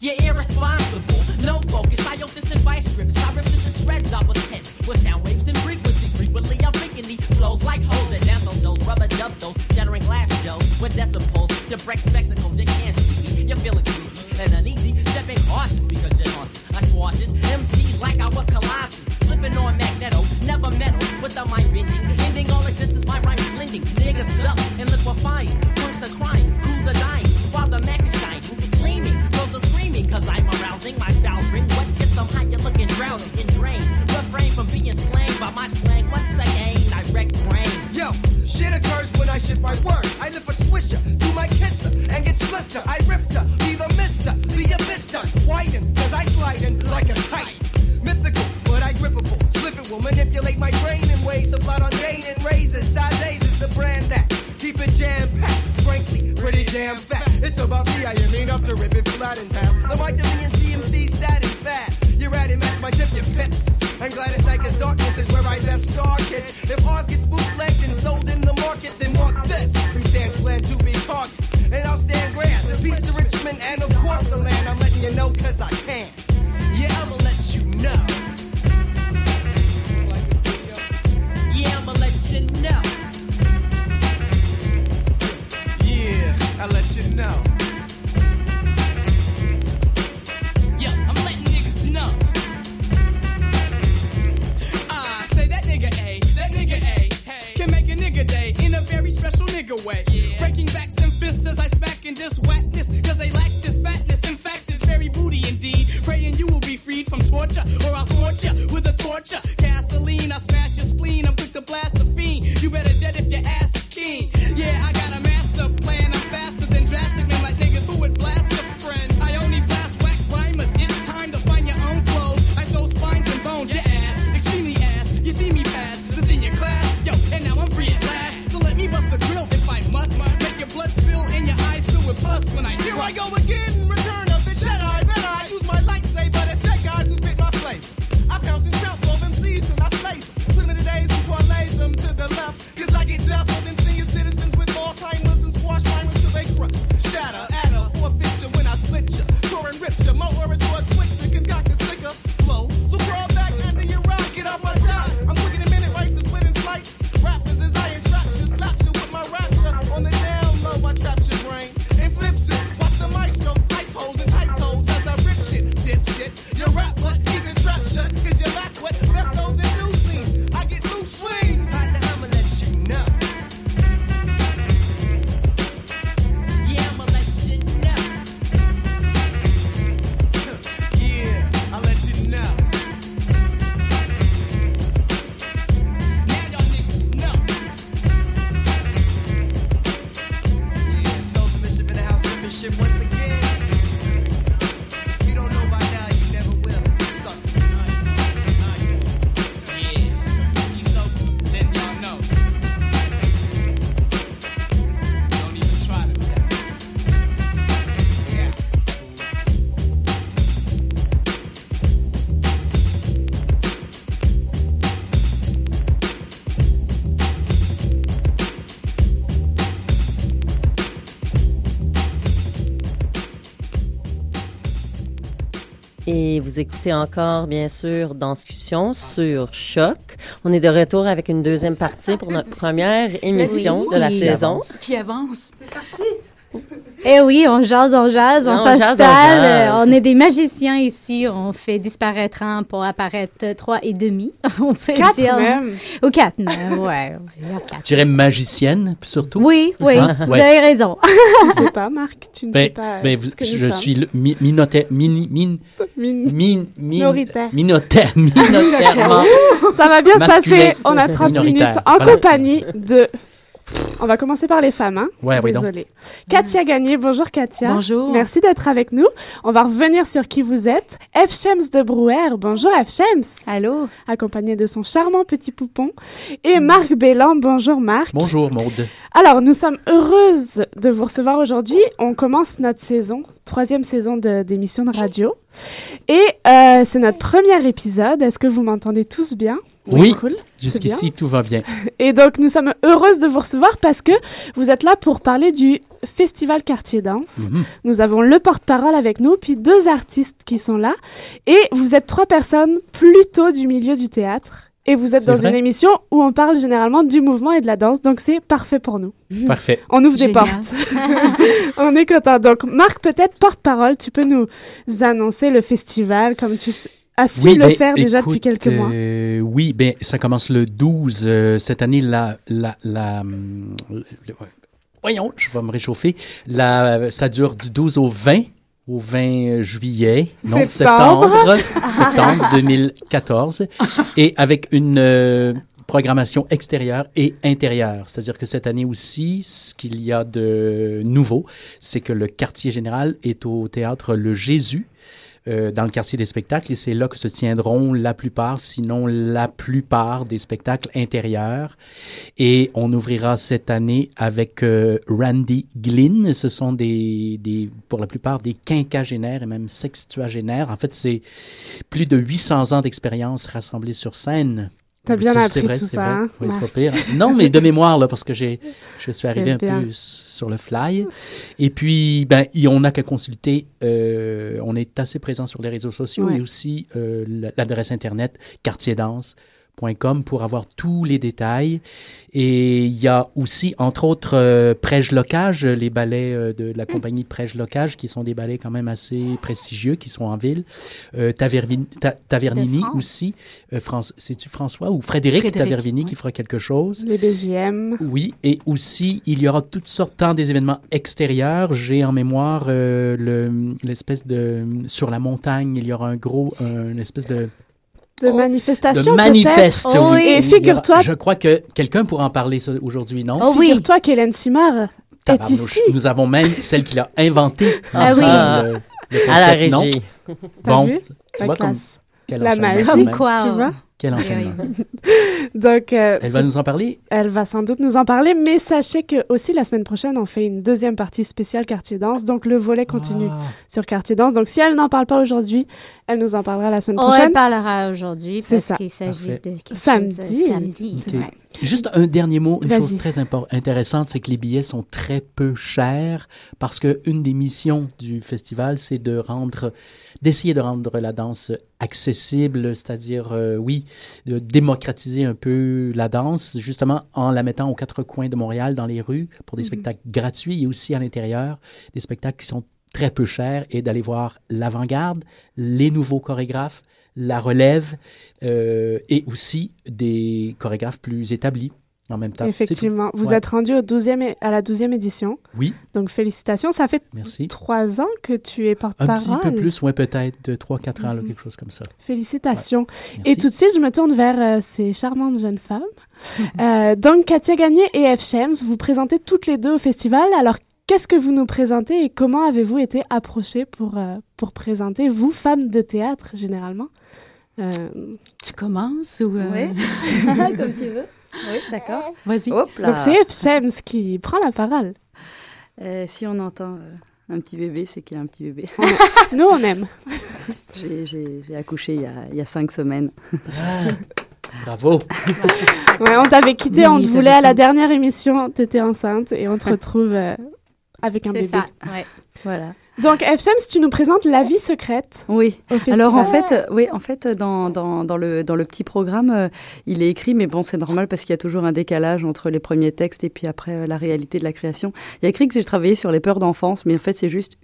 You're irresponsible, no focus. I owe this advice scripts. I ripped it to shreds. I was hit with sound waves and frequencies. Frequently, I'm thinking these flows like hoes at dance on shows. Rubber dub those, shattering glass shells with decibels to break spectacles. You can't see me. You're feeling greasy and uneasy. Stepping cautious because you're nauseous. I squashes MCs like I was Colossus. Flipping on magneto, never metal with the mind bending. Ending all existence, my rhyme blending. Niggas suck and liquefying. Punks are crying, crews are dying. While the Mac is shining, gleaming. Girls are screaming, cause I'm arousing. My style ring. What gets them hot? You're looking drowsy and drained. Refrain from being slain by my slang. Once I wreck brain. Shit occurs when I shift my words. I live a swisher, do my kisser, and get swifter. I rifter, be the mister, the abyster. Widen, cause I slide in like a kite. Mythical, but I grippable. Spliff will manipulate my brain in ways to plot on gain and raises. Tazays is the brand that keep it jam packed. Frankly, pretty damn fat. It's about me, I am enough to rip it flat and pass. The mic to me and CMC sad and fast. You're at it, match my tip, your pips. And Gladys like his darkness is where I best star kids. If ours gets bootlegged and sold in the market, then mark this. From stands plan to be targets. And I'll stand grand. Beast of Richmond and of course the land. I'm letting you know cause I can. Yeah, I'ma let you know. Yeah, I'ma let you know. Yeah, I'll let you know. Vous écoutez encore, bien sûr, Danscussion sur Choc. On est de retour avec une deuxième partie pour notre première émission Oui. de la Qui saison. Qui avance. C'est parti. Eh oui, on jase, on jase, on s'installe. On est des magiciens ici. On fait disparaître un pour apparaître trois et demi. on peut Quatre dire. même. Ou quatre même, ouais. On peut dire quatre. Je dirais magicienne, surtout. Oui, oui, Hein? vous Ouais. avez raison. tu sais pas, Marc, tu ne sais Ben, pas ben, vous- ce que nous je suis le mi- minotaire, mini, min, Min- min, min, Minoritaire. minotaire. Ça va bien se passer. On a 30 minutes en Voilà. compagnie de. On va commencer par les femmes, hein? Ouais, oui. Désolée. Katia Gagné, bonjour Katia. Bonjour. Merci d'être avec nous. On va revenir sur qui vous êtes. F. Shems de Brouwer, bonjour F. Shems. Allô? Accompagné de son charmant petit poupon. Et Marc Bélan, bonjour Marc. Bonjour, Maude. Alors, nous sommes heureuses de vous recevoir aujourd'hui. On commence notre saison, troisième saison de- d'émission de, radio. Et euh, c'est notre premier épisode. Est-ce que vous m'entendez tous bien? Oui. Cool. Jusqu'ici, tout va bien. Et donc, nous sommes heureuses de vous recevoir parce que vous êtes là pour parler du Festival Quartier Danse. Mhm. Nous avons le porte-parole avec nous, puis deux artistes qui sont là. Et vous êtes trois personnes plutôt du milieu du théâtre. Et vous êtes dans vrai? une émission où on parle généralement du mouvement et de la danse. Donc, c'est parfait pour nous. Parfait. On ouvre des portes. on est content. Donc, Marc, peut-être porte-parole, tu peux nous annoncer le festival comme tu s- as su le ben, faire déjà depuis quelques mois? euh, oui, ben, ça commence le 12. euh, cette année, la, la, la, hum, voyons, je vais me réchauffer. La, ça dure du 12 au 20. Au 20 juillet, non, Septembre. septembre, septembre 2014, et avec une euh, programmation extérieure et intérieure. C'est-à-dire que cette année aussi, ce qu'il y a de nouveau, c'est que le quartier général est au théâtre Le Jésus, euh, dans le quartier des spectacles et c'est là que se tiendront la plupart, sinon la plupart des spectacles intérieurs. Et on ouvrira cette année avec euh, Randy Glynn. Ce sont des, des, pour la plupart des quinquagénaires et même sextuagénaires. En fait, c'est plus de 800 ans d'expérience rassemblés sur scène. T'as bien C'est- appris vrai, tout c'est ça, vrai. hein, Oui, c'est Marc? pas pire. Non, mais de mémoire, là, parce que j'ai, je suis arrivé un bien. peu sur le fly. Et puis, ben, on n'a qu'à consulter. euh, on est assez présent sur les réseaux sociaux Ouais. et aussi euh, l'adresse Internet quartierdance.com pour avoir tous les détails. Et il y a aussi, entre autres, euh, Prège Locage, les ballets euh, de la compagnie Prège Locage, qui sont des ballets quand même assez prestigieux, qui sont en ville. Euh, Tavernini aussi. Euh, C'est-tu François ou Frédéric, Tavernini qui fera quelque chose? Les BGM. Oui, et aussi, il y aura toutes sortes tant des événements extérieurs. J'ai en mémoire euh, le- l'espèce de... Sur la montagne, il y aura un gros... un- une espèce. De manifestation, de manifeste, peut-être? Oh oui. Et figure-toi Je crois que quelqu'un pourra en parler aujourd'hui, non? Oh oui. Figure-toi qu'Hélène Simard est ici. Nous avons même celle qui l'a inventé Ah oui. ensemble, le, le À la non? régie. T'as Bon, vu? tu La vois comme... La magie, quoi. Tu on- vois? Quel enchaînement. Donc, euh, Elle va nous en parler? elle va sans doute nous en parler, mais sachez que aussi la semaine prochaine, on fait une deuxième partie spéciale Quartier Danse, donc le volet continue Ah. sur Quartier Danse. Donc, si elle n'en parle pas aujourd'hui, elle nous en parlera la semaine On en prochaine. parlera aujourd'hui C'est parce ça. qu'il s'agit de quelque Samedi. chose euh, samedi. C'est Ok. ça. Juste un dernier mot, une chose très intéressante, c'est que les billets sont très peu chers parce que une des missions du festival, c'est de rendre, d'essayer de rendre la danse accessible, c'est-à-dire, euh, oui, de démocratiser un peu la danse, justement en la mettant aux quatre coins de Montréal, dans les rues, pour des Mhm. spectacles gratuits et aussi à l'intérieur, des spectacles qui sont très peu chers et d'aller voir l'avant-garde, les nouveaux chorégraphes, la relève euh, et aussi des chorégraphes plus établis en même temps. Effectivement. Vous Ouais. êtes rendu au 12e é- à la 12e édition. Oui, Donc, félicitations. Ça fait merci. trois ans que tu es Un porte-parole. petit peu plus, ouais, peut-être de 3-4 ans, là, Mhm. quelque chose comme ça. Félicitations. Et tout de suite, je me tourne vers euh, ces charmantes jeunes femmes. Euh, donc, Katia Gagné et F. Shems, vous présentez toutes les deux au festival. Alors, qu'est-ce que vous nous présentez et comment avez-vous été approchées pour, euh, pour présenter, vous, femmes de théâtre, généralement? Euh, Tu commences ou... euh, Oui, comme tu veux. Oui, d'accord. Vas-y. Donc, c'est F. Shems qui prend la parole. Euh, si on entend euh, un petit bébé, c'est qu'il y a un petit bébé. Nous, on aime. J'ai- accouché il y, a, il y a cinq semaines. Bravo. Ouais, on t'avait quitté, on te voulait à la dernière émission, t'étais enceinte et on te retrouve euh, avec un C'est bébé. ça, ouais. Voilà. Donc, FSEMS, tu nous présentes La vie secrète. Oui. Alors en fait, euh, oui, en fait, dans, dans, dans le dans le petit programme, euh, il est écrit, mais bon, c'est normal parce qu'il y a toujours un décalage entre les premiers textes et puis après euh, la réalité de la création. Il y a écrit que j'ai travaillé sur les peurs d'enfance, mais en fait, c'est juste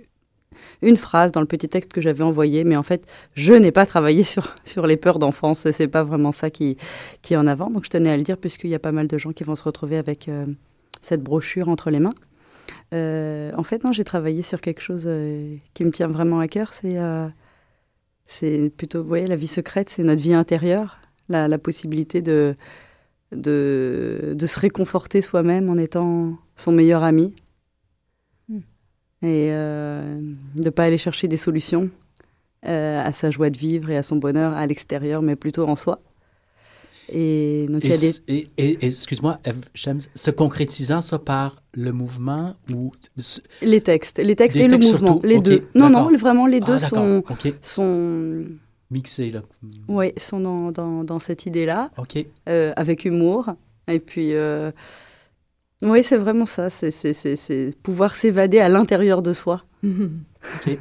une phrase dans le petit texte que j'avais envoyé, mais en fait, je n'ai pas travaillé sur, sur les peurs d'enfance. C'est pas vraiment ça qui, qui est en avant. Donc, je tenais à le dire, puisqu'il y a pas mal de gens qui vont se retrouver avec euh, cette brochure entre les mains. Euh, en fait, non, j'ai travaillé sur quelque chose euh, qui me tient vraiment à cœur. C'est euh, c'est plutôt, vous voyez, la vie secrète, c'est notre vie intérieure, la, la possibilité de, de, de se réconforter soi-même en étant son meilleur ami Hmm. et de ne pas aller chercher des solutions à sa joie de vivre et à son bonheur à l'extérieur, mais plutôt en soi. Et donc, il y Et, a des... et- et- et excuse-moi, Eve Shems, se concrétisant ça par le mouvement ou Les textes, les textes Des et le mouvement, surtout, les deux. Non, non, vraiment les Ah, deux sont, sont, mixés là. ouais, sont dans, dans, dans cette idée-là, Ok. euh, avec humour. Et puis, euh, oui, c'est vraiment ça, c'est- c'est c'est- c'est pouvoir s'évader à l'intérieur de soi. Ok.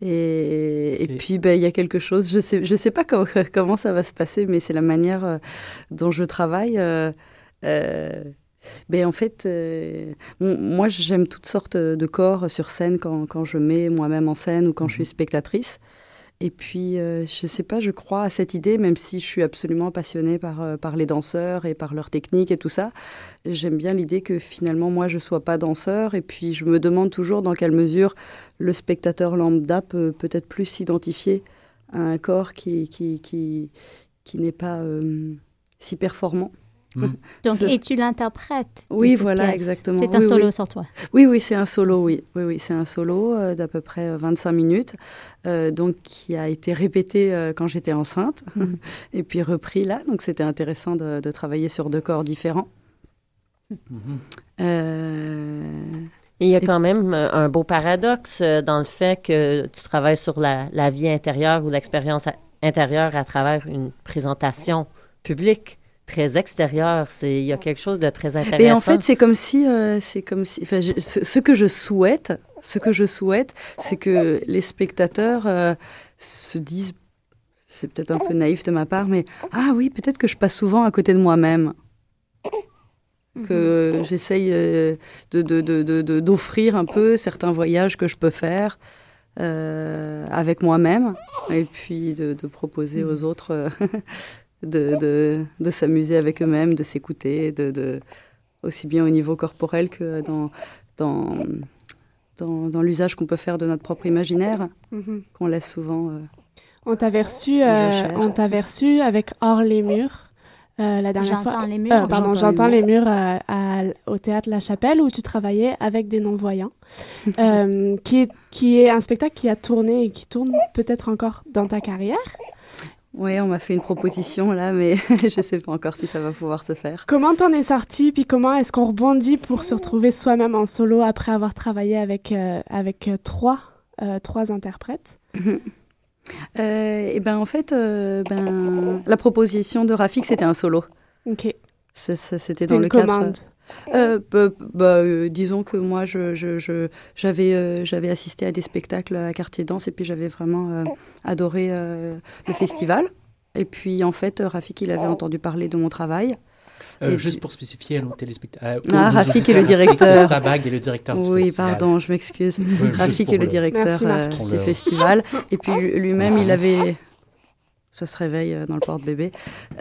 Mm. Et, et puis, ben, il y a quelque chose, je ne sais, je sais pas comment, comment ça va se passer, mais c'est la manière euh, dont je travaille. euh, euh, ben, en fait, moi, j'aime toutes sortes de corps sur scène quand, quand je mets moi-même en scène ou quand je suis spectatrice. Et puis, euh, je sais pas, je crois à cette idée, même si je suis absolument passionnée par, euh, par les danseurs et par leur technique et tout ça. J'aime bien l'idée que finalement, moi, je sois pas danseur. Et puis, je me demande toujours dans quelle mesure le spectateur lambda peut peut-être plus s'identifier à un corps qui, qui, qui, qui n'est pas euh, si performant. Donc, C'est- et tu l'interprètes. Oui, voilà, pièce. exactement. C'est un Oui, solo oui. sur toi. Oui, oui, c'est un solo, oui. Oui, oui, c'est un solo euh, d'à peu près euh, 25 minutes, euh, donc qui a été répété euh, quand j'étais enceinte, et puis repris là. Donc c'était intéressant de, de travailler sur deux corps différents. Euh, Et il y a quand même euh, un beau paradoxe euh, dans le fait que tu travailles sur la, la vie intérieure ou l'expérience intérieure à travers une présentation publique très extérieure. C'est, il y a quelque chose de très intéressant. Et en fait, c'est comme si, euh, c'est comme si, enfin, je- ce, ce que je souhaite, ce que je souhaite, c'est que les spectateurs euh, se disent, c'est peut-être un peu naïf de ma part, mais ah oui, peut-être que je passe souvent à côté de moi-même, que j'essaye euh, de, de, de, de- de- d'offrir un peu certains voyages que je peux faire. euh, avec moi-même et puis de, de proposer aux autres euh, de, de, de s'amuser avec eux-mêmes, de s'écouter, de, de, aussi bien au niveau corporel que dans, dans, dans, dans l'usage qu'on peut faire de notre propre imaginaire, Mhm. qu'on laisse souvent. euh, On t'avait reçu, euh, on t'avait reçu avec Hors les murs. euh, la dernière J'entends fois, les murs. Euh, pardon, J'entends j'entends les les murs euh, à- au théâtre La Chapelle où tu travaillais avec des non-voyants, euh, qui, est, qui est un spectacle qui a tourné et qui tourne peut-être encore dans ta carrière. Oui, on m'a fait une proposition là, mais je ne sais pas encore si ça va pouvoir se faire. Comment t'en es sorti, puis comment est-ce qu'on rebondit pour se retrouver soi-même en solo après avoir travaillé avec, euh, avec euh, trois, euh, trois interprètes? Euh, et ben en fait, ben, la proposition de Rafik, c'était un solo. Ok. C'était C'était dans une le cadre. commande. Euh, bah, bah, euh, disons que moi, je, je, je- j'avais, euh, j'avais assisté à des spectacles à Quartier Danse et puis j'avais vraiment euh, adoré euh, le festival. Et puis en fait, euh, Rafik, il avait entendu parler de mon travail. Euh, juste puis- pour spécifier à nos téléspectateurs. Ah, Rafik est le directeur. Sabag est le directeur du Oui, festival. pardon, je m'excuse. Ouais, Rafik est le le- directeur Merci, euh, du festival. Et puis lui- lui-même, On il avait. Ça se réveille euh, dans le porte-bébé.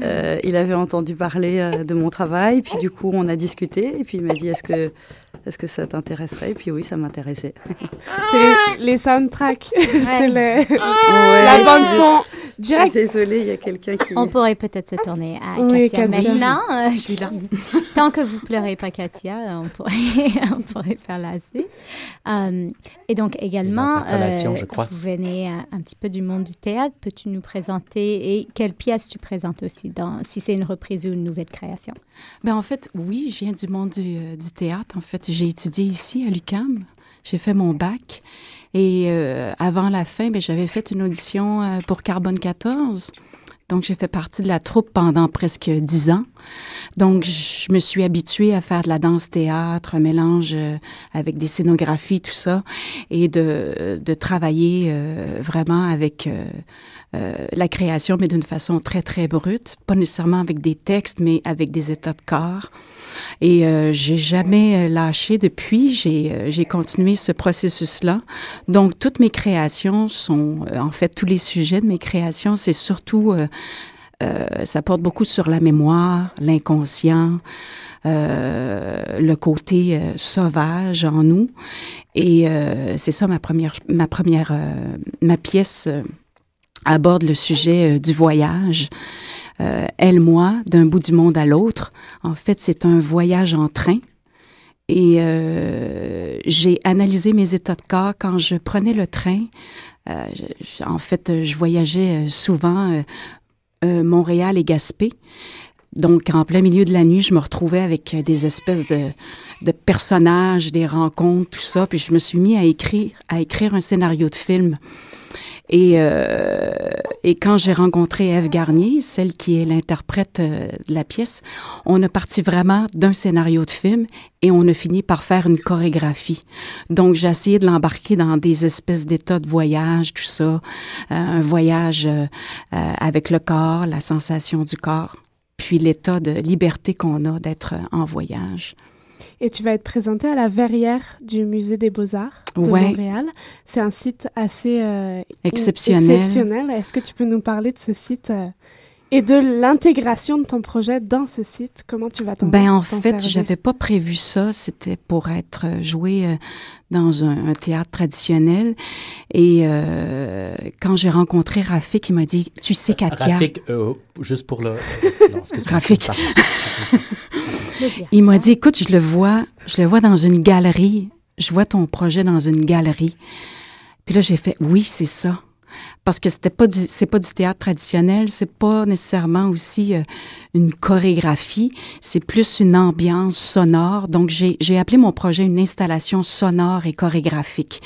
Euh, il avait entendu parler euh, de mon travail, puis du coup, on a discuté, et puis il m'a dit est-ce que, est-ce que ça t'intéresserait? Et puis oui, ça m'intéressait. C'est les, les soundtracks. C'est Ouais, la bande son Je direct. désolée, il y a quelqu'un qui. On pourrait peut-être se tourner à Oui, Katia, Katia. maintenant. euh, Je suis là. Tant que vous pleurez pas Katia, on pourrait, on pourrait faire la suite. Euh, et donc également, euh, je crois. vous venez un, un petit peu du monde du théâtre. Peux-tu nous présenter et quelle pièce tu présentes aussi, dans, si c'est une reprise ou une nouvelle création? Ben, en fait, oui, je viens du monde du, euh, du théâtre. En fait, j'ai étudié ici à l'UCAM. J'ai fait mon bac. Et euh, avant la fin, ben, j'avais fait une audition euh, pour Carbone 14. Donc, j'ai fait partie de la troupe pendant presque dix ans. Donc, je me suis habituée à faire de la danse-théâtre, un mélange euh, avec des scénographies, tout ça, et de, de travailler euh, vraiment avec euh, euh, la création, mais d'une façon très, très brute. Pas nécessairement avec des textes, mais avec des états de corps. Et euh, j'ai jamais euh, lâché depuis. J'ai euh, j'ai continué ce processus-là. Donc toutes mes créations sont, euh, en fait, tous les sujets de mes créations, c'est surtout euh, euh, ça porte beaucoup sur la mémoire, l'inconscient, euh, le côté euh, sauvage en nous. Et c'est ça ma première, ma première, ma pièce aborde le sujet du voyage. Euh, elle, moi, d'un bout du monde à l'autre. En fait, c'est un voyage en train. Et euh, j'ai analysé mes états de corps quand je prenais le train. Euh, je- en fait, je voyageais euh, souvent euh, euh, Montréal et Gaspé. Donc, en plein milieu de la nuit, je me retrouvais avec euh, des espèces de, de personnages, des rencontres, tout ça. Puis je me suis mis à écrire, à écrire un scénario de film. Et, euh, et quand j'ai rencontré Eve Garnier, celle qui est l'interprète euh, de la pièce, on a parti vraiment d'un scénario de film et on a fini par faire une chorégraphie. Donc j'ai essayé de l'embarquer dans des espèces d'états de voyage, tout ça, euh, un voyage euh, avec le corps, la sensation du corps, puis l'état de liberté qu'on a d'être euh, en voyage. Et tu vas être présentée à la verrière du Musée des Beaux-Arts de Ouais. Montréal. C'est un site assez euh, Exceptionnel. exceptionnel. Est-ce que tu peux nous parler de ce site euh, et de l'intégration de ton projet dans ce site Comment tu vas t'en Ben en t'en fait, j'avais pas prévu ça. C'était pour être euh, joué euh, dans un, un théâtre traditionnel. Et euh, quand j'ai rencontré Rafik, il m'a dit "Tu sais, Katia." Rafik, euh, juste pour le. non, excuse-moi, Rafik. c'est une farce. Il m'a dit "Écoute, je le vois, je le vois dans une galerie. Je vois ton projet dans une galerie." Puis là, j'ai fait "Oui, c'est ça." Parce que c'était pas c'est pas du théâtre traditionnel, c'est pas nécessairement aussi euh, une chorégraphie, c'est plus une ambiance sonore. Donc j'ai, j'ai appelé mon projet une installation sonore et chorégraphique.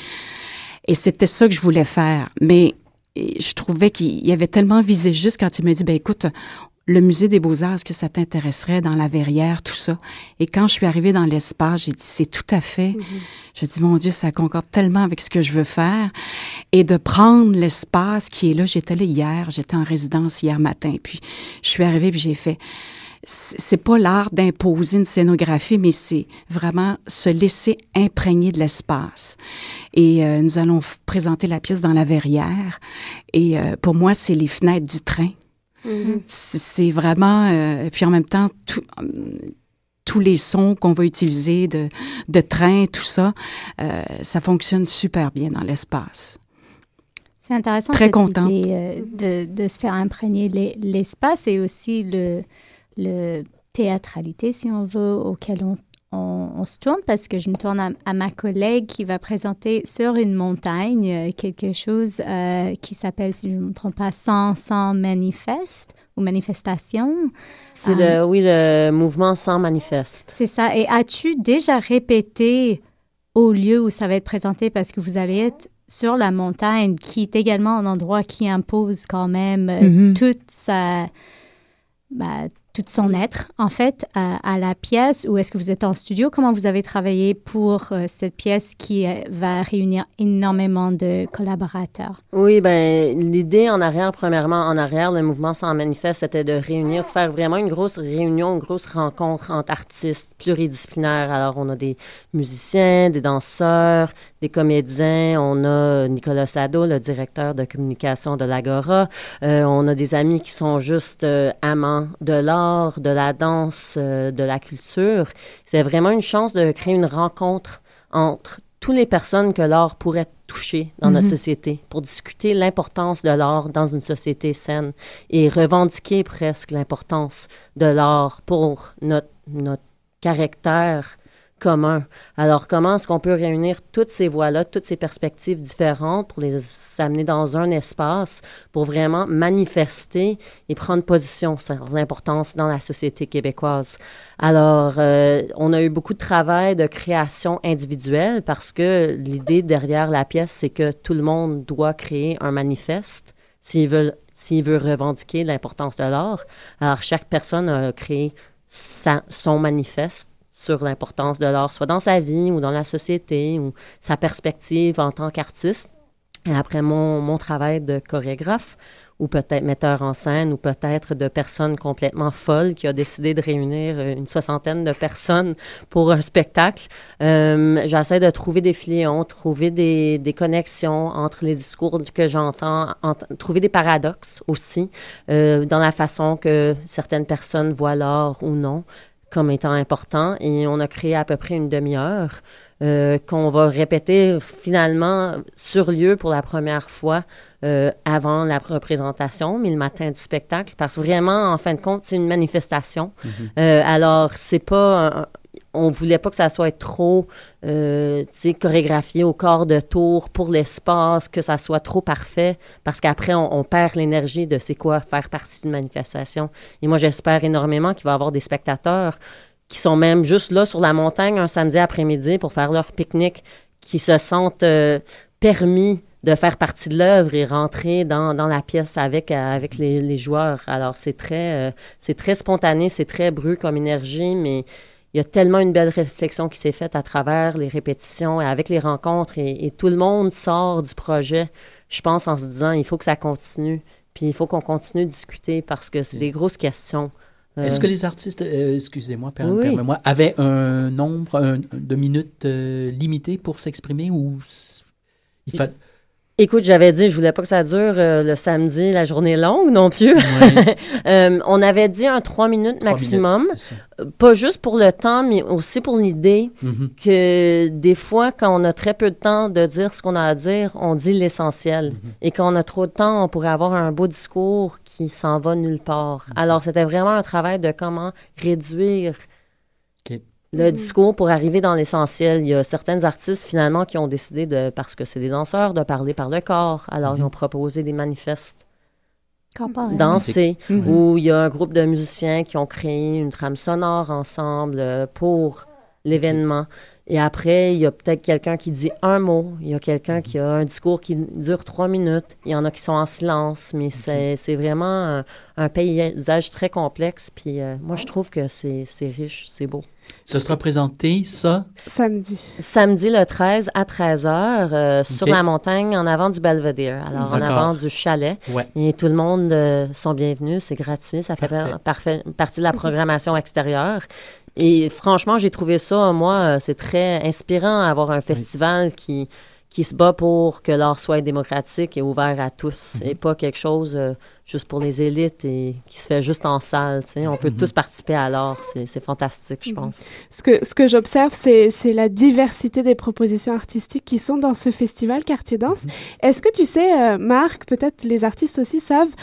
Et c'était ça que je voulais faire. Mais je trouvais qu'il y avait tellement visé juste quand il m'a dit, ben écoute, le musée des beaux-arts, est-ce que ça t'intéresserait dans la verrière, tout ça? Et quand je suis arrivée dans l'espace, j'ai dit, c'est tout à fait. Je dis, mon Dieu, ça concorde tellement avec ce que je veux faire. Et de prendre l'espace qui est là, j'étais là hier, j'étais en résidence hier matin, puis je suis arrivée, puis j'ai fait, c'est pas l'art d'imposer une scénographie, mais c'est vraiment se laisser imprégner de l'espace. Et euh, nous allons présenter la pièce dans la verrière. Et euh, pour moi, c'est les fenêtres du train. Mhm. C'est vraiment... euh, puis en même temps, tout, tous les sons qu'on va utiliser de, de train, tout ça, euh, ça fonctionne super bien dans l'espace. C'est intéressant Très idée, euh, de, de se faire imprégner l'e- l'espace et aussi le, le théâtralité, si on veut, auquel on, on, on se tourne, parce que je me tourne à, à ma collègue qui va présenter sur une montagne euh, quelque chose euh, qui s'appelle, si je ne me trompe pas, 100, 100 manifeste ou manifestation. C'est Euh, le, oui, le mouvement sans manifeste. C'est ça. Et as-tu déjà répété au lieu où ça va être présenté? Parce que vous allez être sur la montagne, qui est également un endroit qui impose quand même euh, Mhm. toute sa, bah, tout son être, en fait, à, la pièce, ou est-ce que vous êtes en studio? Comment vous avez travaillé pour euh, cette pièce qui euh, va réunir énormément de collaborateurs? Oui, ben l'idée en arrière, premièrement, en arrière, le mouvement sans manifeste, c'était de réunir, faire vraiment une grosse réunion, une grosse rencontre entre artistes pluridisciplinaires. Alors, on a des musiciens, des danseurs, des comédiens, on a Nicolas Sado, le directeur de communication de l'Agora, Euh, on a des amis qui sont juste euh, amants de l'art, de la danse, euh, de la culture. C'est vraiment une chance de créer une rencontre entre toutes les personnes que l'art pourrait toucher dans notre Mhm. société pour discuter l'importance de l'art dans une société saine et revendiquer presque l'importance de l'art pour notre, notre caractère commun. Alors, comment est-ce qu'on peut réunir toutes ces voix-là, toutes ces perspectives différentes pour les amener dans un espace pour vraiment manifester et prendre position sur l'importance dans la société québécoise? Alors, euh, on a eu beaucoup de travail de création individuelle parce que l'idée derrière la pièce, c'est que tout le monde doit créer un manifeste s'il veut revendiquer l'importance de l'art. Alors, chaque personne a créé son manifeste sur l'importance de l'art, soit dans sa vie ou dans la société ou sa perspective en tant qu'artiste. Et après mon, mon travail de chorégraphe, ou peut-être metteur en scène, ou peut-être de personnes complètement folles qui a décidé de réunir une soixantaine de personnes pour un spectacle. Euh, J'essaie de trouver des filions, trouver des, des connexions entre les discours que j'entends, trouver des paradoxes aussi euh, dans la façon que certaines personnes voient l'art ou non comme étant important. Et on a créé à peu près une demi-heure. Euh, qu'on va répéter finalement sur lieu pour la première fois euh, avant la représentation, mais le matin du spectacle, parce que vraiment, en fin de compte, c'est une manifestation. Mhm. Euh, alors, c'est pas... un- on voulait pas que ça soit trop euh, chorégraphié au corps de tour pour l'espace, que ça soit trop parfait, parce qu'après, on, perd l'énergie de c'est quoi faire partie d'une manifestation. Et moi, j'espère énormément qu'il va y avoir des spectateurs qui sont même juste là sur la montagne un samedi après-midi pour faire leur pique-nique, qui se sentent euh, permis de faire partie de l'œuvre et rentrer dans, la pièce avec, les joueurs. Alors, c'est très, euh, c'est très spontané, c'est très brut comme énergie, mais il y a tellement une belle réflexion qui s'est faite à travers les répétitions et avec les rencontres et, et tout le monde sort du projet, je pense, en se disant, il faut que ça continue. Puis il faut qu'on continue de discuter parce que c'est des grosses questions. Euh, Est-ce que les artistes, euh, excusez-moi, Oui. permets-moi, avaient un nombre un- de minutes euh, limité pour s'exprimer ou il fallait... Écoute, j'avais dit, je voulais pas que ça dure euh, le samedi, la journée longue non plus. Ouais. Euh, on avait dit un trois minutes maximum, minutes. Euh, pas juste pour le temps, mais aussi pour l'idée Mhm. que des fois, quand on a très peu de temps de dire ce qu'on a à dire, on dit l'essentiel. Mhm. Et quand on a trop de temps, on pourrait avoir un beau discours qui s'en va nulle part. Mhm. Alors, c'était vraiment un travail de comment réduire. Le Mhm. discours pour arriver dans l'essentiel. Il y a certains artistes, finalement, qui ont décidé, de, parce que c'est des danseurs, de parler par le corps. Alors, ils ont proposé des manifestes Corporel. danser, Mhm. où il y a un groupe de musiciens qui ont créé une trame sonore ensemble euh, pour l'événement. Et après, il y a peut-être quelqu'un qui dit un mot, il y a quelqu'un qui a un discours qui dure trois minutes, il y en a qui sont en silence, mais c'est c'est vraiment un, un paysage très complexe. Puis euh, moi, je trouve que c'est c'est riche, c'est beau. Ce sera présenté, ça? Samedi. Samedi le 13 à 13h sur Ok. la montagne en avant du Belvedere. Alors en avant du chalet. Ouais. Et tout le monde euh, sont bienvenus. C'est gratuit. Ça fait Parfait. par- parfait- partie de la programmation extérieure. Et franchement, j'ai trouvé ça, moi, euh, c'est très inspirant avoir un festival qui, qui se bat pour que l'art soit démocratique et ouvert à tous Mhm. et pas quelque chose euh, juste pour les élites et qui se fait juste en salle. tu sais. On peut Mhm. tous participer à l'art. C'est fantastique, je pense. Ce que, ce que j'observe, c'est c'est la diversité des propositions artistiques qui sont dans ce festival Quartier Danse. Est-ce que tu sais, euh, Marc, peut-être les artistes aussi savent,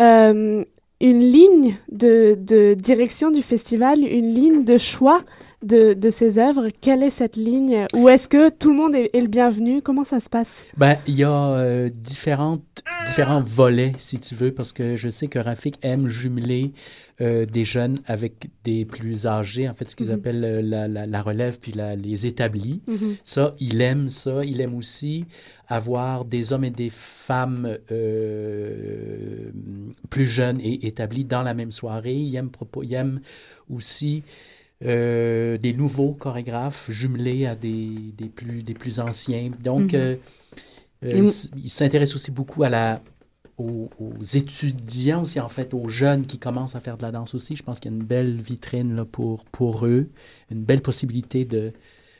euh, une ligne de, de direction du festival, une ligne de choix de, de ces œuvres Quelle est cette ligne? Ou est-ce que tout le monde est, est le bienvenu? Comment ça se passe? Ben, il y a euh, différentes, différents volets, si tu veux, parce que je sais que Rafik aime jumeler euh, des jeunes avec des plus âgés, en fait, ce qu'ils Mhm. appellent euh, la, la- la relève puis la- les établis. Mhm. Ça, il aime ça. Il aime aussi avoir des hommes et des femmes plus jeunes et établis dans la même soirée. Il aime, il aime aussi euh, des nouveaux chorégraphes jumelés à des, des, plus, des plus anciens. Donc, Mhm. euh, euh, Et il s'intéresse aussi beaucoup à la, aux, aux étudiants aussi, en fait, aux jeunes qui commencent à faire de la danse aussi. Je pense qu'il y a une belle vitrine là, pour, pour eux, une belle possibilité de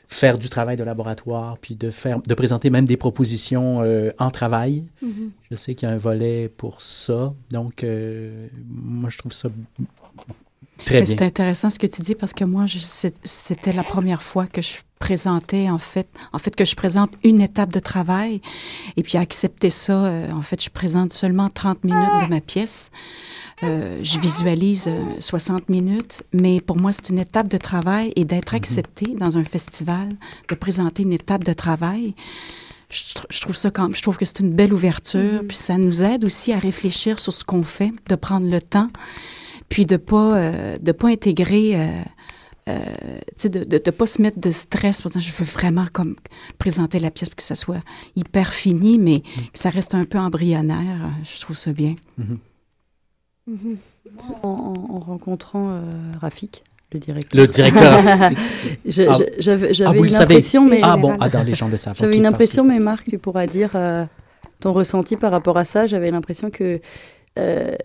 faire du travail de laboratoire, puis de, faire, de présenter même des propositions euh, en travail. Mhm. Je sais qu'il y a un volet pour ça. Donc, euh, moi, je trouve ça très Mais bien. C'est intéressant ce que tu dis parce que moi, c'était la première fois que je présentais, en fait, en fait, que je présente une étape de travail. Et puis, accepter ça, euh, en fait, je présente seulement 30 minutes de ma pièce. Euh, je visualise euh, 60 minutes, mais pour moi, c'est une étape de travail et d'être accepté dans un festival, de présenter une étape de travail. Je, tr- je trouve ça quand je trouve que c'est une belle ouverture, puis ça nous aide aussi à réfléchir sur ce qu'on fait, de prendre le temps, puis de pas euh, de pas intégrer euh, euh, tu sais, de, de, de pas se mettre de stress pour dire je veux vraiment comme présenter la pièce pour que ça soit hyper fini mais que ça reste un peu embryonnaire je trouve ça bien Mhm. Mhm. En, en- en rencontrant euh, Rafik, le directeur. Le directeur Ah. J'avais Ah, une savez. impression, mais Ah bon, ah, dans les gens savent. J'avais une impression, mais Marc, tu pourras dire euh, ton ressenti par rapport à ça. J'avais l'impression que euh,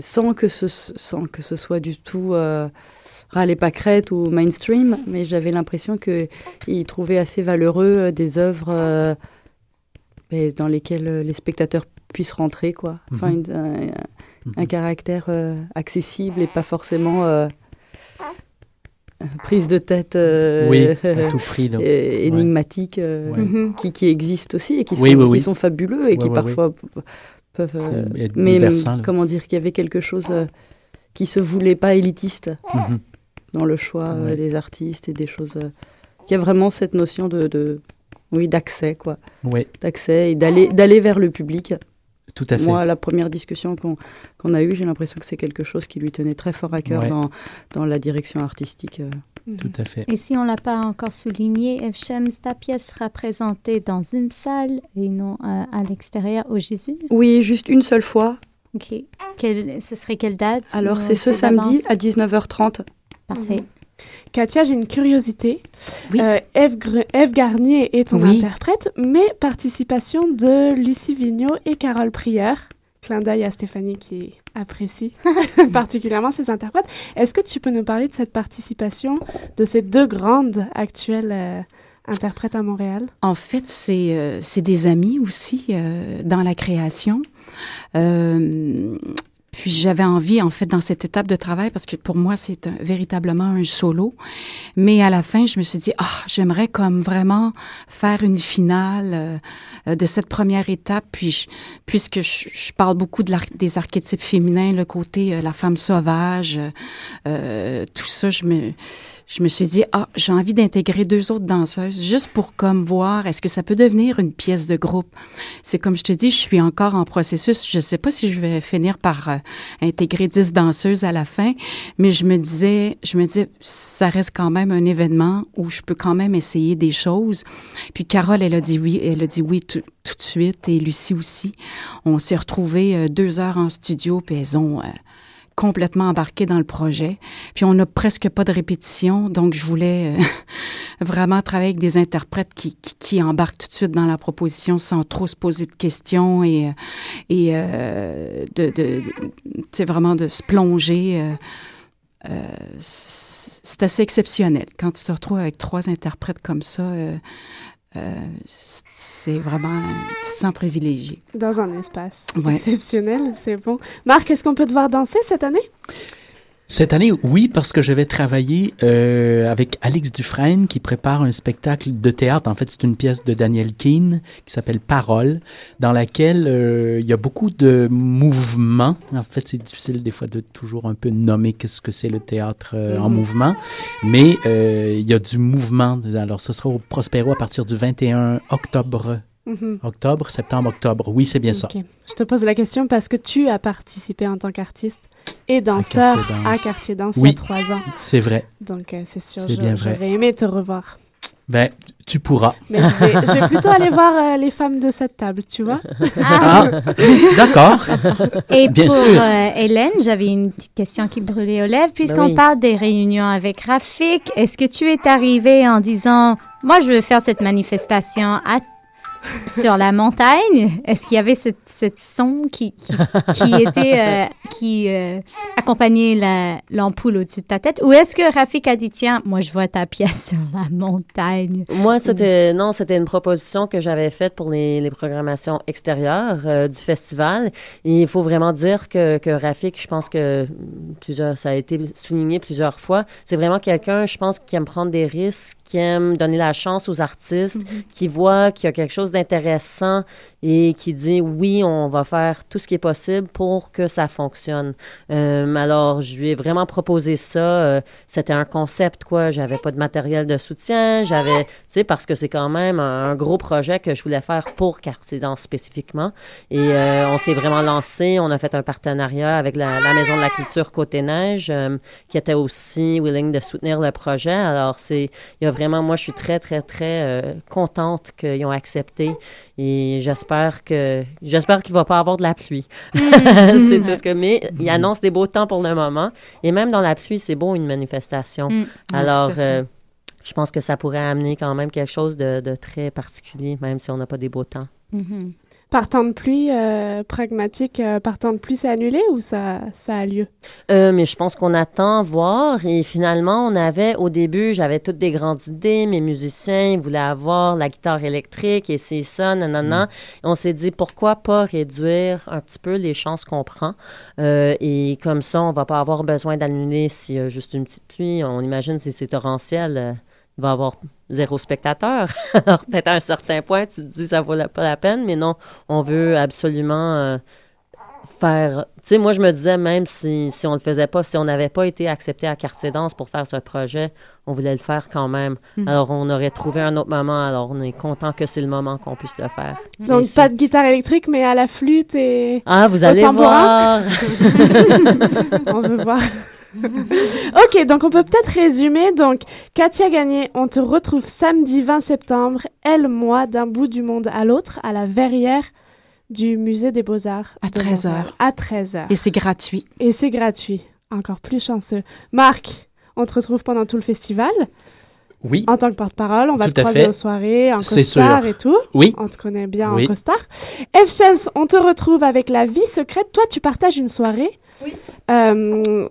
sans que ce sans que ce soit du tout euh, râle et pâquerette ou mainstream, mais j'avais l'impression que il trouvait assez valeureux euh, des œuvres euh, dans lesquelles euh, les spectateurs puissent rentrer, quoi. Enfin, Mhm. une- un, un caractère euh, accessible et pas forcément euh, prise de tête euh, Oui, à tout prix, euh, Ouais. énigmatique euh, Ouais. Mhm. qui, qui existent aussi et qui sont, Oui, oui, qui oui. sont fabuleux et Ouais, qui ouais, parfois peuvent euh, mais comment dire qu'il y avait quelque chose euh, qui se voulait pas élitiste Mhm. dans le choix euh, Ouais. des artistes et des choses il y a vraiment cette notion de, de oui d'accès quoi d'accès et d'aller d'aller vers le public Tout à fait. moi la première discussion qu'on qu'on a eue j'ai l'impression que c'est quelque chose qui lui tenait très fort à cœur Ouais. dans dans la direction artistique Tout à fait. Et si on l'a pas encore souligné, Evshems, ta pièce sera présentée dans une salle et non euh, à l'extérieur au Jésus. oui juste une seule fois Ok. Quelle- ce serait quelle date alors c'est ce samedi à 19h30 Parfait. Katia, j'ai une curiosité. Euh, Eve, Gr- Eve Garnier est ton Oui. interprète, mais participation de Lucie Vigneault et Carole Prieur. Clin d'œil à Stéphanie qui apprécie particulièrement ces interprètes. Est-ce que tu peux nous parler de cette participation de ces deux grandes actuelles euh, interprètes à Montréal? En fait, c'est euh, des amis aussi euh, dans la création. Euh, puis j'avais envie, en fait, dans cette étape de travail, parce que pour moi, c'est véritablement un solo. Mais à la fin, je me suis dit, ah, j'aimerais comme vraiment faire une finale euh, de cette première étape. Puis, je- puisque je, je parle beaucoup de des archétypes féminins, le côté euh, la femme sauvage, euh, euh, tout ça, je me, je me suis dit, ah, j'ai envie d'intégrer deux autres danseuses juste pour comme voir, est-ce que ça peut devenir une pièce de groupe? C'est comme je te dis, je suis encore en processus. Je sais pas si je vais finir par euh, intégrer dix danseuses à la fin, mais je me disais, je me disais, ça reste quand même un événement où je peux quand même essayer des choses. Puis Carole, elle a dit oui, elle a dit oui tout, tout de suite, et Lucie aussi. On s'est retrouvés euh, deux heures en studio, puis elles ont euh, complètement embarqué dans le projet. Puis on n'a presque pas de répétition, donc je voulais euh, vraiment travailler avec des interprètes qui, qui, qui embarquent tout de suite dans la proposition sans trop se poser de questions et, euh, et euh, de, de, vraiment de se plonger. euh, euh, c'est assez exceptionnel. Quand tu te retrouves avec trois interprètes comme ça, euh, c'est vraiment, tu te sens privilégié. Dans un espace Ouais. exceptionnel, c'est bon. Marc, est-ce qu'on peut te voir danser cette année? Cette année, oui, parce que je vais travailler euh, avec Alex Dufresne qui prépare un spectacle de théâtre. En fait, c'est une pièce de Daniel Keane qui s'appelle Parole, dans laquelle euh, il y a beaucoup de mouvements. En fait, c'est difficile des fois de toujours un peu nommer qu'est-ce que c'est le théâtre euh, en Mhm. mouvement, mais euh, il y a du mouvement. Alors, ce sera au Prospero à partir du 21 octobre. Mhm. Octobre, septembre, octobre. Oui, c'est bien ça. Ok. Je te pose la question parce que tu as participé en tant qu'artiste et danseur Quartier Danse. à Quartier Danse il y Oui, a trois ans. c'est vrai. Donc euh, c'est sûr, C'est je- bien vrai. j'aurais aimé te revoir. Ben, tu pourras. Mais je vais, je vais plutôt aller voir euh, les femmes de cette table, tu vois. Ah, d'accord. Et Bien pour sûr. euh, Hélène, j'avais une petite question qui brûlait aux lèvres. Puisqu'on oui. parle des réunions avec Rafik, est-ce que tu es arrivé en disant Moi, je veux faire cette manifestation à- sur la montagne Est-ce qu'il y avait cette, cette son qui, qui, qui était euh, qui euh, accompagnait la- l'ampoule au-dessus de ta tête? Ou est-ce que Rafik a dit Tiens, moi, je vois ta pièce sur la montagne? Moi, c'était non, c'était une proposition que j'avais faite pour les, les programmations extérieures euh, du festival. Et il faut vraiment dire que, que Rafik, je pense que plusieurs, ça a été souligné plusieurs fois. C'est vraiment quelqu'un, je pense, qui aime prendre des risques, qui aime donner la chance aux artistes, qui voit qu'il y a quelque chose d'intéressant et qui dit oui, on va faire tout ce qui est possible pour que ça fonctionne. Euh, alors, je lui ai vraiment proposé ça. euh, C'était un concept, quoi. J'avais pas de matériel de soutien. J'avais, tu sais, parce que c'est quand même un, gros projet que je voulais faire pour Quartier Danse spécifiquement. Et euh, on s'est vraiment lancé. On a fait un partenariat avec la, la Maison de la Culture Côté-Neige, euh, qui était aussi willing de soutenir le projet. Alors, c'est, il y a vraiment, moi, je suis très, très, très contente qu'ils ont accepté. Et j'espère que j'espère qu'il va pas avoir de la pluie. Mm. c'est tout ce que. Mais il annonce des beaux temps pour le moment. Et même dans la pluie, c'est beau une manifestation. Mm. Alors, euh, je pense que ça pourrait amener quand même quelque chose de, de très particulier, même si on n'a pas des beaux temps. Par temps de pluie, euh, pragmatique, euh, par temps de pluie, c'est annulé ou ça, ça a lieu? Euh, mais je pense qu'on attend voir. Et finalement, on avait, au début, j'avais toutes des grandes idées. Mes musiciens ils voulaient avoir la guitare électrique et c'est ça, nanana. Et on s'est dit, pourquoi pas réduire un petit peu les chances qu'on prend? Euh, et comme ça, on va pas avoir besoin d'annuler s'il y a juste une petite pluie. On imagine si c'est torrentiel, euh, va y avoir zéro spectateur. Alors, peut-être à un certain point, tu te dis, ça vaut la- pas la peine. Mais non, on veut absolument... euh, faire. Tu sais, moi, je me disais, même si, si on le faisait pas, si on n'avait pas été accepté à Quartier Danse pour faire ce projet, on voulait le faire quand même. Mhm. Alors, on aurait trouvé un autre moment. Alors, on est content que c'est le moment qu'on puisse le faire. Donc, pas de guitare électrique, mais à la flûte et. Ah, vous allez tambourin. voir. on veut voir. ok, donc on peut peut-être résumer. Donc, Katia Gagné, on te retrouve samedi 20 septembre, elle, moi, d'un bout du monde à l'autre, à la verrière du Musée des Beaux-Arts. À de 13 Montréal. heures. À 13 heures. Et c'est gratuit. Et c'est gratuit. Encore plus chanceux. Marc, on te retrouve pendant tout le festival. Oui. En tant que porte-parole, on va Tout te croiser fait. aux soirées, en costard sûr. et tout. Oui. On te connaît bien Oui. en costard. F. Shams, on te retrouve avec La vie secrète. Toi, tu partages une soirée. Oui.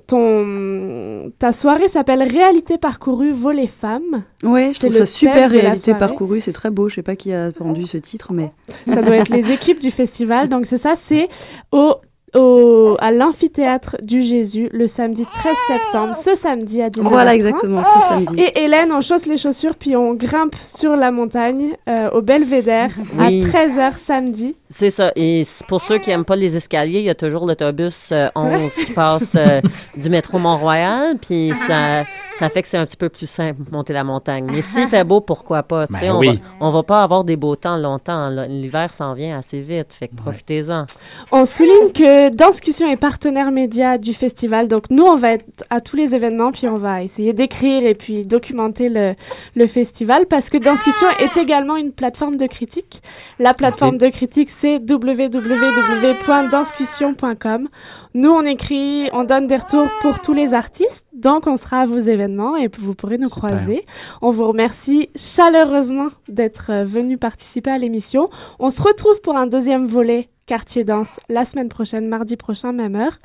ton, ta soirée s'appelle Réalité parcourue, volet femmes. Ouais, je C'est trouve le ça super réalité parcourue, c'est très beau. Je sais pas qui a rendu ce titre, mais Ça doit être les équipes du festival. Donc, c'est ça, c'est au, au, à l'amphithéâtre du Jésus le samedi 13 septembre, ce samedi à 19h30. Voilà, exactement, ce samedi. Et Hélène, on chausse les chaussures, puis on grimpe sur la montagne euh, au Belvédère Oui. à 13h samedi. C'est ça. Et pour ceux qui n'aiment pas les escaliers, il y a toujours l'autobus euh, vrai? 11 qui passe euh, du métro Mont-Royal. Puis ça, ça fait que c'est un petit peu plus simple monter la montagne. Mais s'il fait beau, pourquoi pas? Tu sais, Ben on, oui. va, on va pas avoir des beaux temps longtemps. L'hiver s'en vient assez vite. Fait que profitez-en. On souligne que Danscussion est partenaire média du festival. Donc, nous, on va être à tous les événements, puis on va essayer d'écrire et puis documenter le, le festival parce que Danscussion est également une plateforme de critique. La plateforme de critique, c'est www.danscussion.com. Nous, on écrit, on donne des retours pour tous les artistes. Donc, on sera à vos événements et vous pourrez nous croiser. On vous remercie chaleureusement d'être euh, venu participer à l'émission. On se retrouve pour un deuxième volet Quartier Danse la semaine prochaine, mardi prochain, même heure.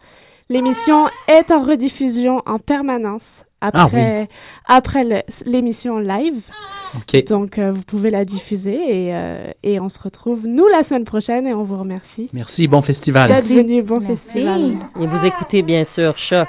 L'émission est en rediffusion en permanence Ah après, après l'émission live. Donc, euh, vous pouvez la diffuser et, euh, et on se retrouve, nous, la semaine prochaine et on vous remercie Merci. Bon festival. venu. Bon festival. Et vous écoutez bien sûr Choc.